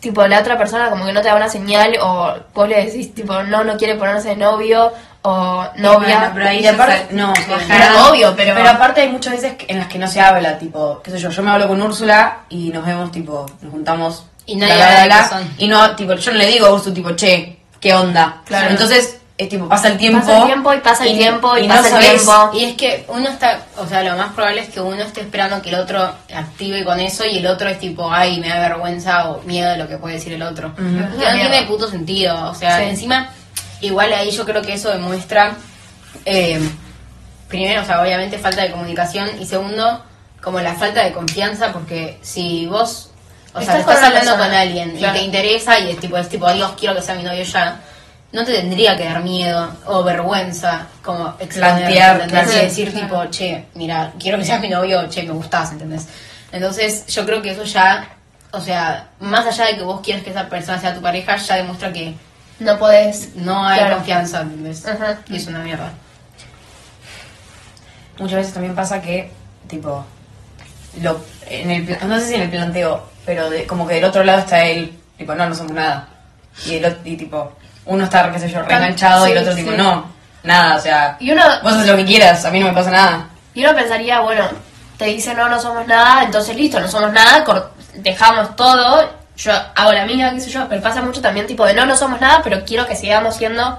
tipo la otra persona como que no te da una señal o vos le decís tipo no, no quiere ponerse de novio o novia. Bueno, pero ahí Y aparte- no, Pero bajará. obvio, pero- Pero aparte hay muchas veces en las que no se habla, tipo, qué sé yo, yo me hablo con Úrsula y nos vemos, tipo, nos juntamos. Y bla, qué son. Y no, tipo, yo no le digo a Úrsula, tipo, che, ¿qué onda? Claro. Entonces, es tipo, pasa el tiempo. Pasa el tiempo y pasa el tiempo y no pasa el sabes- tiempo. Y es que uno está, o sea, lo más probable es que uno esté esperando que el otro active con eso y el otro es tipo, ay, me da vergüenza o miedo de lo que puede decir el otro. Que no Mierda. tiene puto sentido. O sea, Sí. encima, igual ahí yo creo que eso demuestra, eh, primero, o sea, obviamente falta de comunicación y segundo, como la falta de confianza porque si vos, o sea, Estás estás con una hablando persona, con alguien claro. y te interesa y es tipo, es tipo, Dios, quiero que sea mi novio ya. No te tendría que dar miedo o vergüenza como exponer, Plantear. Y decir tipo, che, mira, quiero que seas mi novio, che, me gustás, ¿entendés? Entonces yo creo que eso ya, o sea, más allá de que vos quieras que esa persona sea tu pareja, ya demuestra que No podés. no hay Claro. confianza, ¿entendés? Ajá. Y es una mierda. Muchas veces también pasa que, tipo, lo, en el, no sé si en el planteo, pero de- como que del otro lado está él, tipo, no, no somos nada. Y, el, y tipo, uno está, qué sé yo, reenganchado y el sí, otro, tipo, no, nada, o sea, Y uno, vos haces lo que quieras, a mí no me pasa nada. y uno pensaría, bueno, te dice no, no somos nada, entonces listo, no somos nada, dejamos todo, yo hago la mía, qué sé yo, pero pasa mucho también tipo de no, no somos nada, pero quiero que sigamos siendo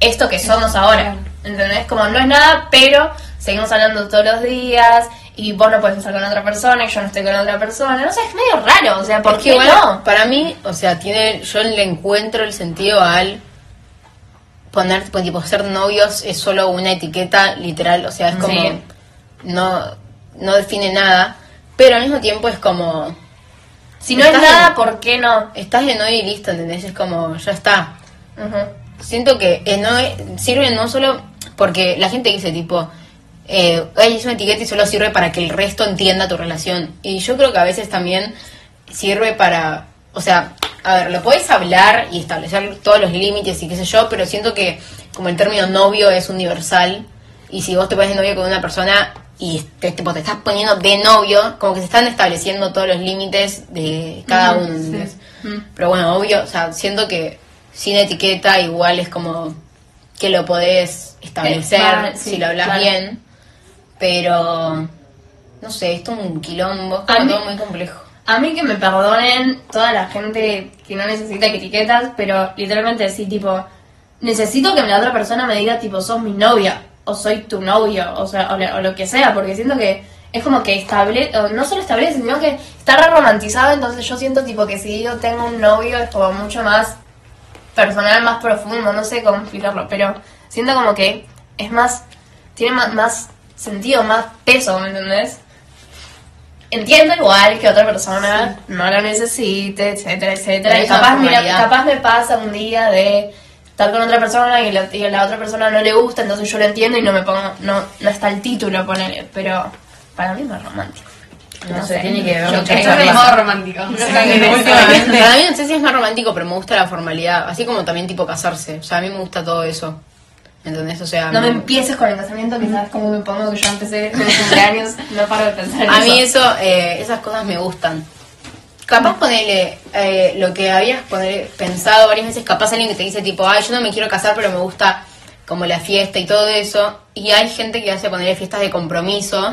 esto que somos ahora. ¿Entendés? Como no es nada, pero seguimos hablando todos los días y vos no puedes estar con otra persona y yo no estoy con otra persona. No sé, es medio raro, o sea, ¿por Es qué igual, no? para mí, o sea, tiene, yo le encuentro el sentido al poner, pues, tipo, ser novios es solo una etiqueta literal, o sea, es como, Sí. no, no define nada, pero al mismo tiempo es como, Si no es nada, en- ¿por qué no? estás de novio y listo, ¿entendés? Es como, ya está. Siento que eh, no es- sirve no solo porque la gente dice tipo, eh, "Ay, es una etiqueta y solo sirve para que el resto entienda tu relación. Y yo creo que a veces también sirve para, o sea, a ver, lo podés hablar y establecer todos los límites y qué sé yo, pero siento que como el término novio es universal y si vos te pones de novio con una persona y te, estás poniendo de novio, como que se están estableciendo todos los límites de cada uno. ¿entendés? Pero bueno, obvio, o sea, siento que sin etiqueta igual es como que lo podés establecer Eh, sí, si lo hablas claro. bien, pero no sé, esto es un quilombo, es A como mí- todo muy complejo. A mí que me perdonen toda la gente que no necesita etiquetas, pero literalmente sí, tipo, necesito que la otra persona me diga, tipo, sos mi novia, o soy tu novio, o sea, o, la- o lo que sea, porque siento que es como que establece, no solo establece, sino que está re romantizado, entonces yo siento, tipo, que si yo tengo un novio es como mucho más personal, más profundo, no sé cómo explicarlo, pero siento como que es más, tiene más, más sentido, más peso, ¿me entendés? Entiendo igual que otra persona no lo necesite, etcétera, etcétera. Pero Y es capaz, mira, capaz me pasa un día de estar con otra persona y, la, y a la otra persona no le gusta, entonces yo lo entiendo y no me pongo, no, no está el título, ponerle, pero para mí es más romántico. No, sé, tiene que ver Yo creo con que la- modo romántico. últimamente. Para mí no sé si es más romántico, pero me gusta la formalidad, así como también tipo casarse, o sea, a mí me gusta todo eso. ¿Entendés? O sea, No me empieces con el casamiento, que sabes cómo me pongo, que yo empecé con los cumpleaños, no paro de pensar en A eso. mí eso, eh, esas cosas me gustan. Capaz ponerle eh, lo que habías poner, pensado varias veces, capaz alguien que te dice tipo, ay, yo no me quiero casar, pero me gusta como la fiesta y todo eso. Y hay gente que hace ponerle fiestas de compromiso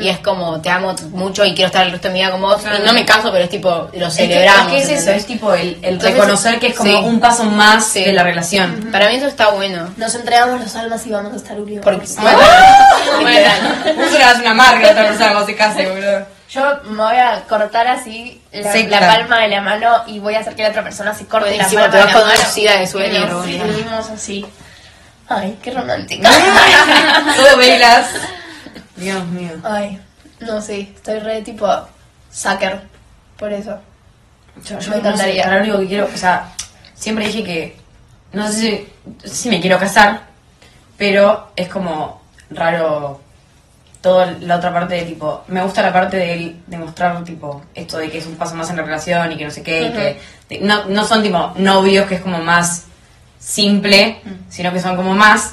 y es como, te amo mucho y quiero estar el resto de mi vida con vos. Y no me caso, pero es tipo, lo Es que- celebramos. Es que es eso, es tipo el, el Entonces, reconocer que es como sí. un paso más Sí. de la relación. Para mí eso está bueno. Nos entregamos los almas y vamos a estar unidos. Porque, Vos le das una marca a otra persona cuando se case, boludo. Yo me voy a cortar así la, palma de la mano y voy a hacer que la otra persona se corte Buenísimo, la te palma vas de con la mano. de sueño, unimos así. Ay, qué romántico. Todo velas. Dios mío. Ay, no sé, estoy re tipo sucker por eso. Yo, yo Me encantaría. Ahora lo único que quiero, o sea, siempre dije que no sé si, si me quiero casar, pero es como raro toda la otra parte de tipo, me gusta la parte de, de mostrar tipo esto de que es un paso más en la relación y que no sé qué, y que no, no son tipo novios que es como más simple, sino que son como más.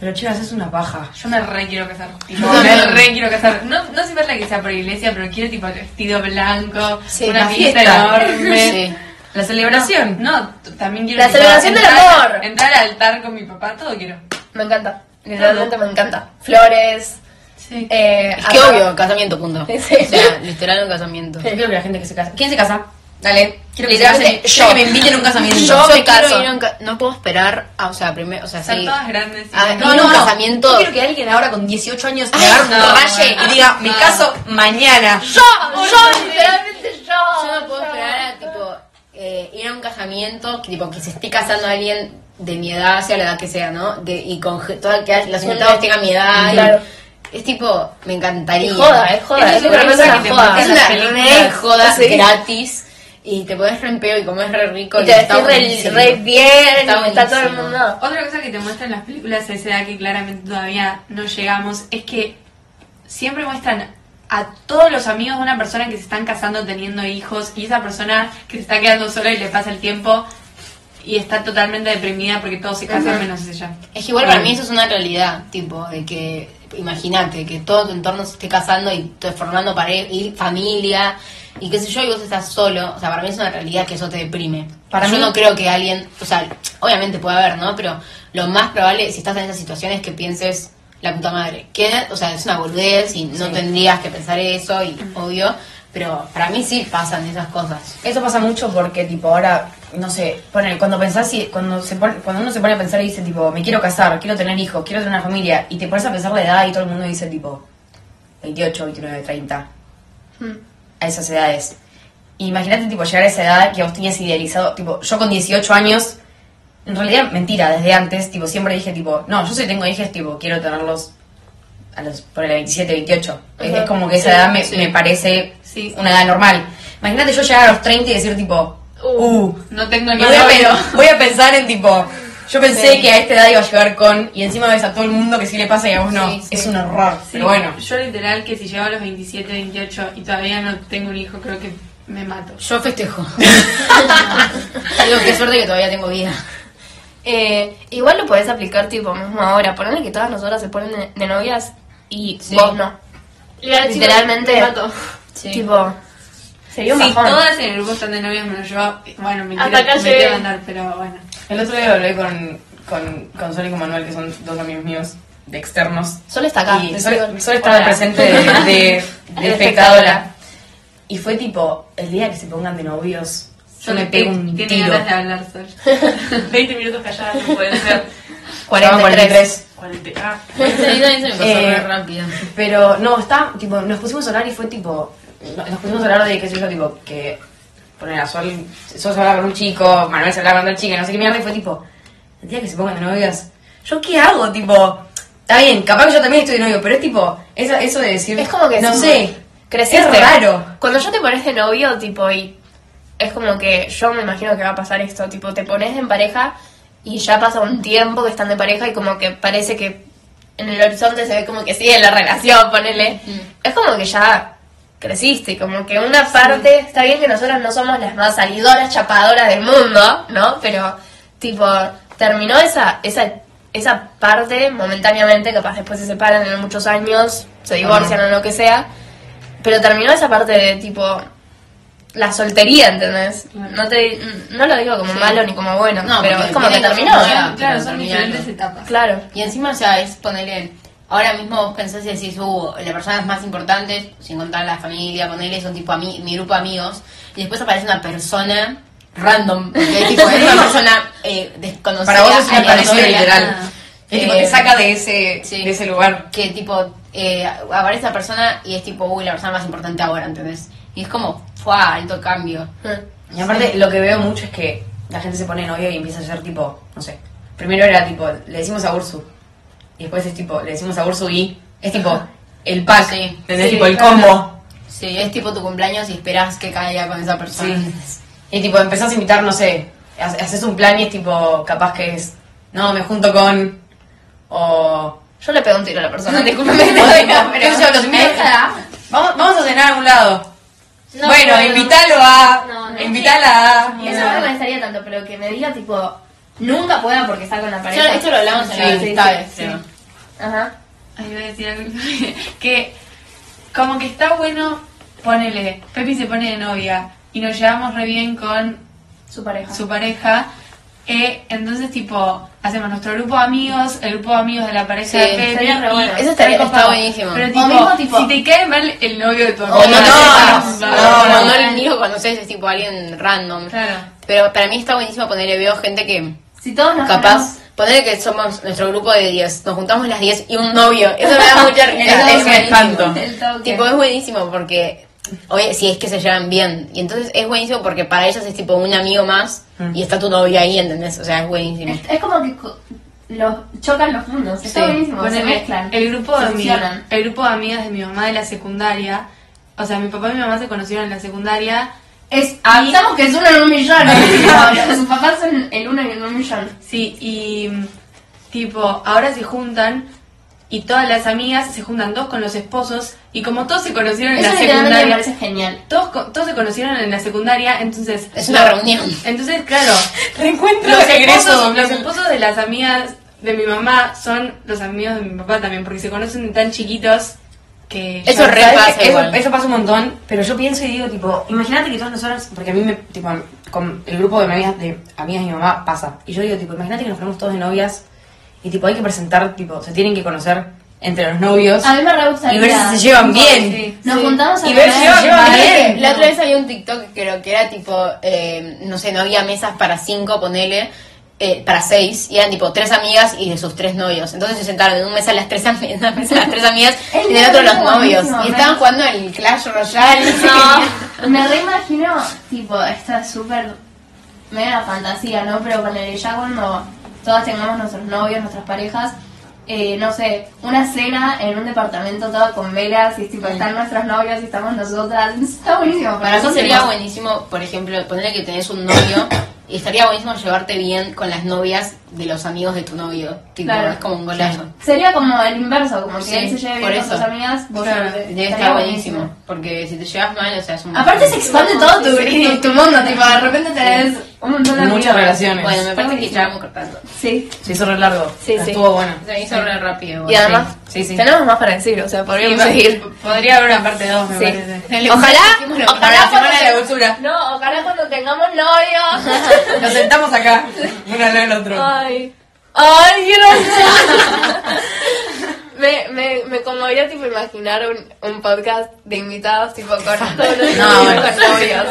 Pero chicas, es una paja. Yo me re quiero casar. Tipo, Yo me también. re quiero casar. No, no hace falta que sea por iglesia, pero quiero tipo el vestido blanco, Sí, una la fiesta enorme. Sí. La celebración. No, también quiero La tipo, celebración del entrar- amor. Entrar al altar con mi papá, todo quiero. Me encanta. Literalmente me encanta. Flores. Sí. Eh, Es que acá- obvio, casamiento, punto. Sí. O sea, literal un casamiento. Yo quiero que la gente que se casa. ¿Quién se casa? Dale. Quiero que Literalmente, que me inviten a un casamiento. Yo, Yo me me quiero caso. ir a un ca- No puedo esperar. a- o sea, primero. O sea, Están sí. todas grandes. y- Ah, No, Ir a no, un no. casamiento- Yo quiero que alguien ahora con 18 años me agarre un no, raye no, y diga, me no. caso mañana. Yo, yo, literalmente yo. Yo no puedo esperar a tipo eh, ir a un casamiento que tipo que se esté casando alguien de mi edad, sea la edad que sea, ¿no? De, y con toda, que los invitados tengan mi edad. y- Claro. es tipo, me encantaría. Es joda, es joda, Es, es una cosa que joda. Es una gratis y te pones re en peo y comes re rico. Y te está vestís re, re bien, Está está, todo el mundo. Otra cosa que te muestran las películas a esa edad que claramente todavía no llegamos es que siempre muestran a todos los amigos de una persona que se están casando teniendo hijos y esa persona que se está quedando sola y le pasa el tiempo y está totalmente deprimida porque todos se casan menos ella. Es que igual para mí eso es una realidad, tipo, de que, imagínate, que todo tu entorno se esté casando y te formando pareja y familia y qué sé yo, y vos estás solo, o sea, para mí es una realidad que eso te deprime. Para yo mí- no creo que alguien, o sea, obviamente puede haber, ¿no? Pero lo más probable, si estás en esas situaciones, es que pienses, la puta madre, que, o sea, es una boludez y no Sí. tendrías que pensar eso, y obvio, pero para mí sí pasan esas cosas. Eso pasa mucho porque, tipo, ahora, no sé, pone, cuando pensás, y- cuando, se pone, cuando uno se pone a pensar y dice, tipo, me quiero casar, quiero tener hijos, quiero tener una familia, y te pones a pensar la edad y todo el mundo dice, tipo, 28, 29, 30, a esas edades. Imagínate, tipo, llegar a esa edad que vos tenías idealizado, tipo, yo con 18 años, en realidad, mentira, desde antes, tipo, siempre dije, tipo, no, yo si tengo hijos, tipo, quiero tenerlos a los, por el 27, 28. Es, como que esa edad me, sí. me parece Sí. una edad normal. Imagínate yo llegar a los 30 y decir, tipo, uh, No tengo ni voy, a, novio. pe- voy a pensar en, tipo, yo pensé que a esta edad iba a llegar con, y encima ves a todo el mundo que sí le pasa y a vos no. Sí, sí. Es un horror. Sí, Pero bueno. Yo literal que si llego a los 27, 28 y todavía no tengo un hijo, creo que me mato. Yo festejo. Digo, qué suerte que todavía tengo vida. Eh, igual lo podés aplicar tipo mismo ahora. Ponele que todas nosotras se ponen de, de novias y Sí. vos no. Literalmente. Me mato. Sí. Tipo, sería un Si bajón. todas en el grupo están de novias menos yo, bueno, me Hasta quiero, acá me llegué. quiero andar, pero bueno. El otro día hablé con, con, con Sol y con Manuel, que son dos amigos míos de externos. Sol está acá. Y Sol, estaba Hola. presente de, de- de De espectadora. espectadora. Y fue tipo, el día que se pongan de novios, yo me Tiene- pego un Tiene tiro. ganas de hablar, Sol. 20 minutos callada, no puede ser. 43. 40. Ah. Se me pasó Eh, re rápido. Pero no, está, tipo, nos pusimos a hablar y fue tipo, nos pusimos a hablar de qué sé yo, tipo, que poner a Sol, Sol se hablaba con un chico, Manuel se hablaba con otra chica, no sé qué mierda, y fue tipo, el día que se pongan de novias, ¿yo qué hago? Tipo, está bien, capaz que yo también estoy de novio, pero es tipo, eso, eso de decir, Es como que no sé, creciste. es raro. Cuando yo te pones de novio, tipo, y es como que yo me imagino que va a pasar esto, tipo, te pones en pareja y ya pasa un tiempo que están de pareja y como que parece que en el horizonte se ve como que sigue la relación, ponele. Es como que ya creciste, como que una parte, está bien que nosotras no somos las más salidoras, chapadoras del mundo, ¿no? Pero, tipo, terminó esa, esa, esa parte momentáneamente, capaz después se separan en muchos años, se divorcian o lo que sea, pero terminó esa parte de, tipo, la soltería, ¿entendés? No, te, no lo digo como Sí. malo ni como bueno, No, pero es como que terminó. claro, son terminando. diferentes etapas. Claro. Y encima, o sea, es ponerle. Ahora mismo vos pensás y decís, uh, las personas más importantes, sin contar la familia, ponerle, son tipo ami- mi grupo de amigos. Y después aparece una persona random, que tipo, es una persona eh, desconocida. Para vos es una parecida literal. Es tipo, Eh, te saca de ese, sí. de ese lugar. Que tipo, eh, aparece esa persona y es tipo, uy, la persona más importante ahora, ¿entendés? Y es como, fue alto cambio. Y aparte, lo que veo mucho es que la gente se pone novio y empieza a ser tipo, no sé. Primero era tipo, le decimos a Ursu. Y después es tipo, le decimos a Ursu y es tipo el pack. Sí. Sí, tipo el claro. combo. Sí, es tipo tu cumpleaños y esperas que caiga con esa persona. Sí. Y tipo, empezás a invitar, no sé, ha- haces un plan y es tipo, capaz que es, no, me junto con, o... Yo le pego un tiro a la persona, discúlpame. o tipo, pero- yo, los. Vamos, vamos a cenar a algún lado. No, bueno, no, no. invítalo a... No, no. invítala a... Eso no me molestaría tanto, pero que me diga tipo, nunca pueda porque está con la pareja. Ya, esto lo hablamos en Sí, las sí, amistades, sí, creo. sí. Ajá. Ay, iba a decir algo que como que está bueno, ponele, Pepi se pone de novia y nos llevamos re bien con Su pareja. su pareja. eh, entonces, tipo, hacemos nuestro grupo de amigos, el grupo de amigos de la pareja Sí, de bueno. Eso estaría- está buenísimo. Pero tipo, mismo, tipo- si te cae mal el novio de tu O amiga, no, sepas, no, va, no, va, no, va. el hijo conoces es tipo alguien random. Claro. Pero para mí está buenísimo ponerle, veo gente que Si todos nos capaz, ponerle que somos nuestro grupo de 10, nos juntamos las 10 y un novio. Eso me da mucha risa. Es- es un buenísimo. espanto. Tipo, es buenísimo porque, oye, si es que se llevan bien. Y entonces es buenísimo porque para ellas es tipo un amigo más Mm. y está tu novio ahí, ¿entendés? O sea, es buenísimo. Es, es como que los chocan los mundos. Está Sí. buenísimo. se Ponele, mezclan. el grupo de fusionan. el grupo de amigas de mi mamá de la secundaria, o sea, mi papá y mi mamá se conocieron en la secundaria. Es, avisamos que es uno en un millón. ¿no? Sus papás son el uno en un millón. Sí, y tipo, ahora se juntan y todas las amigas se juntan todos con los esposos y como todos se conocieron en Eso la literalmente me secundaria, parece genial. todos, todos se conocieron en la secundaria, entonces Es una reunión. Entonces, claro, Reencuentro los esposos, los esposos de las amigas de mi mamá son los amigos de mi papá también, porque se conocen de tan chiquitos que Eso re ¿Sabes pasa eso, eso pasa un montón, pero yo pienso y digo, tipo, imagínate que todas nosotras, porque a mí, me, tipo, con el grupo de amigas de amigas de mi mamá pasa, y yo digo, tipo, imagínate que nos ponemos todos de novias y, tipo, hay que presentar, tipo, se tienen que conocer entre los novios A mí me re gustaría. y ver si se llevan bien. Sí. Nos juntamos a Y ver si se llevan bien. La otra vez había un TikTok, creo que era tipo, eh, no sé, no había mesas para cinco, ponele, eh, para seis, y eran tipo tres amigas y de sus tres novios. Entonces se sentaron en una mesa las tres, ami- en una mesa las tres amigas y en el otro los novios. Y estaban jugando el Clash Royale. No, me reimagino, tipo, esta súper mega fantasía, ¿no? Pero con el ya cuando todas tengamos nuestros novios, nuestras parejas, eh, no sé, una cena en un departamento todo con velas y tipo, están nuestras novias y estamos nosotras. Está buenísimo. Para nosotros sería buenísimo, por ejemplo, ponerle que tenés un novio y estaría buenísimo llevarte bien con las novias de los amigos de tu novio. Tipo, Claro. es como un golazo. Sería como el inverso, como que Sí, él se lleve por bien con eso. tus amigas, vos Claro. Debe Estaría estar buenísimo. Porque si te llevas mal, o sea, es un... Aparte se expande todo tu, tu, tu mundo, tipo, de repente tenés un montón de Muchas amigos. relaciones. Bueno, me parece que ya vamos cortando. Sí. Se hizo re largo. Sí, sí. Estuvo bueno. Se hizo re rápido. Y además, Sí, sí. tenemos más para decir, o sea, podríamos Sí, seguir. Podría haber una parte 2, me Sí. parece. Ojalá, ojalá Para la cuando semana de la cultura. No, ojalá cuando tengamos novio. Nos sentamos acá, uno al lado del otro. Ay. Ay, gracias. me, me, me conmovería tipo imaginar un, un podcast de invitados tipo con todos los No, bueno. con novios.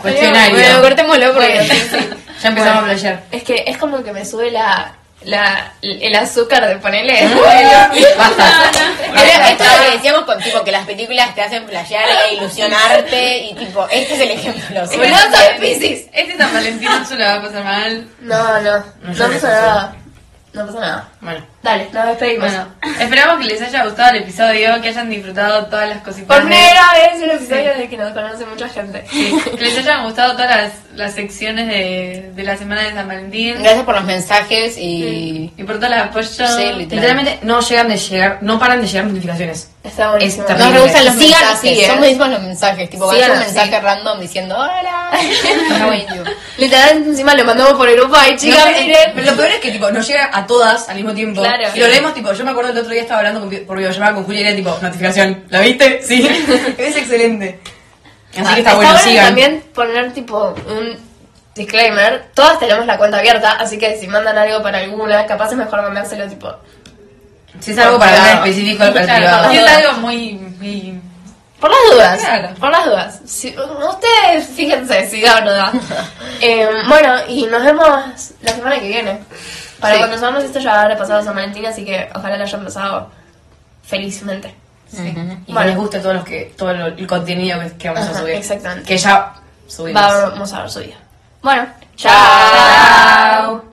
Cuestionario. Bueno, cortémoslo porque Bueno, Ya empezamos a playar. es que es como que me sube la, la el azúcar de ponerle. Basta. Era- esto es lo que decíamos con tipo que las películas te hacen flashear e ilusionarte y tipo, este es el ejemplo. ¿sí? No soy Piscis. Este San Valentín no se lo va a pasar mal. No, no, No no pasa nada. No pasa nada. Bueno. Dale, nos despedimos. Bueno, esperamos que les haya gustado el episodio, que hayan disfrutado todas las cositas. Por de- primera vez un episodio en el que nos conoce mucha gente. Sí, que les hayan gustado todas las, las secciones de, de la semana de San Valentín. Gracias por los mensajes y... Y por todo el apoyo. Sí, literal. Literalmente no llegan de llegar, no paran de llegar notificaciones. Está buenísimo. Es Nos terrible. re gustan los Sigan mensajes, ¿eh? son buenísimos los mensajes, tipo, Sigan un mensaje random diciendo hola. Está buenísimo. Literalmente encima lo mandamos por el grupo. Ay, No, chicas, pero- miren. pero lo peor es que tipo nos llega a todas al mismo tiempo. Claro. Y lo leemos tipo, yo me acuerdo el otro día estaba hablando con, por videollamada con Julia y era tipo, notificación, ¿la viste? Sí. es excelente. Así que está bueno, sigan. también poner tipo un disclaimer. Todas tenemos la cuenta abierta, así que si mandan algo para alguna, capaz es mejor mandárselo tipo. Si es algo para Claro. específico al Claro, privado. si es algo muy, muy... Por las dudas. Claro. Por las dudas. Si- ustedes fíjense si da o no da. Eh, bueno, y nos vemos la semana que viene. Para Sí. cuando sabemos esto ya habrá pasado San Valentín, así que ojalá lo hayan pasado felizmente. Y que Bueno. les guste todo, los que, todo lo- el contenido que, que vamos a subir. exactamente. Que ya subimos. Vamos a ver su día. Bueno, Chao.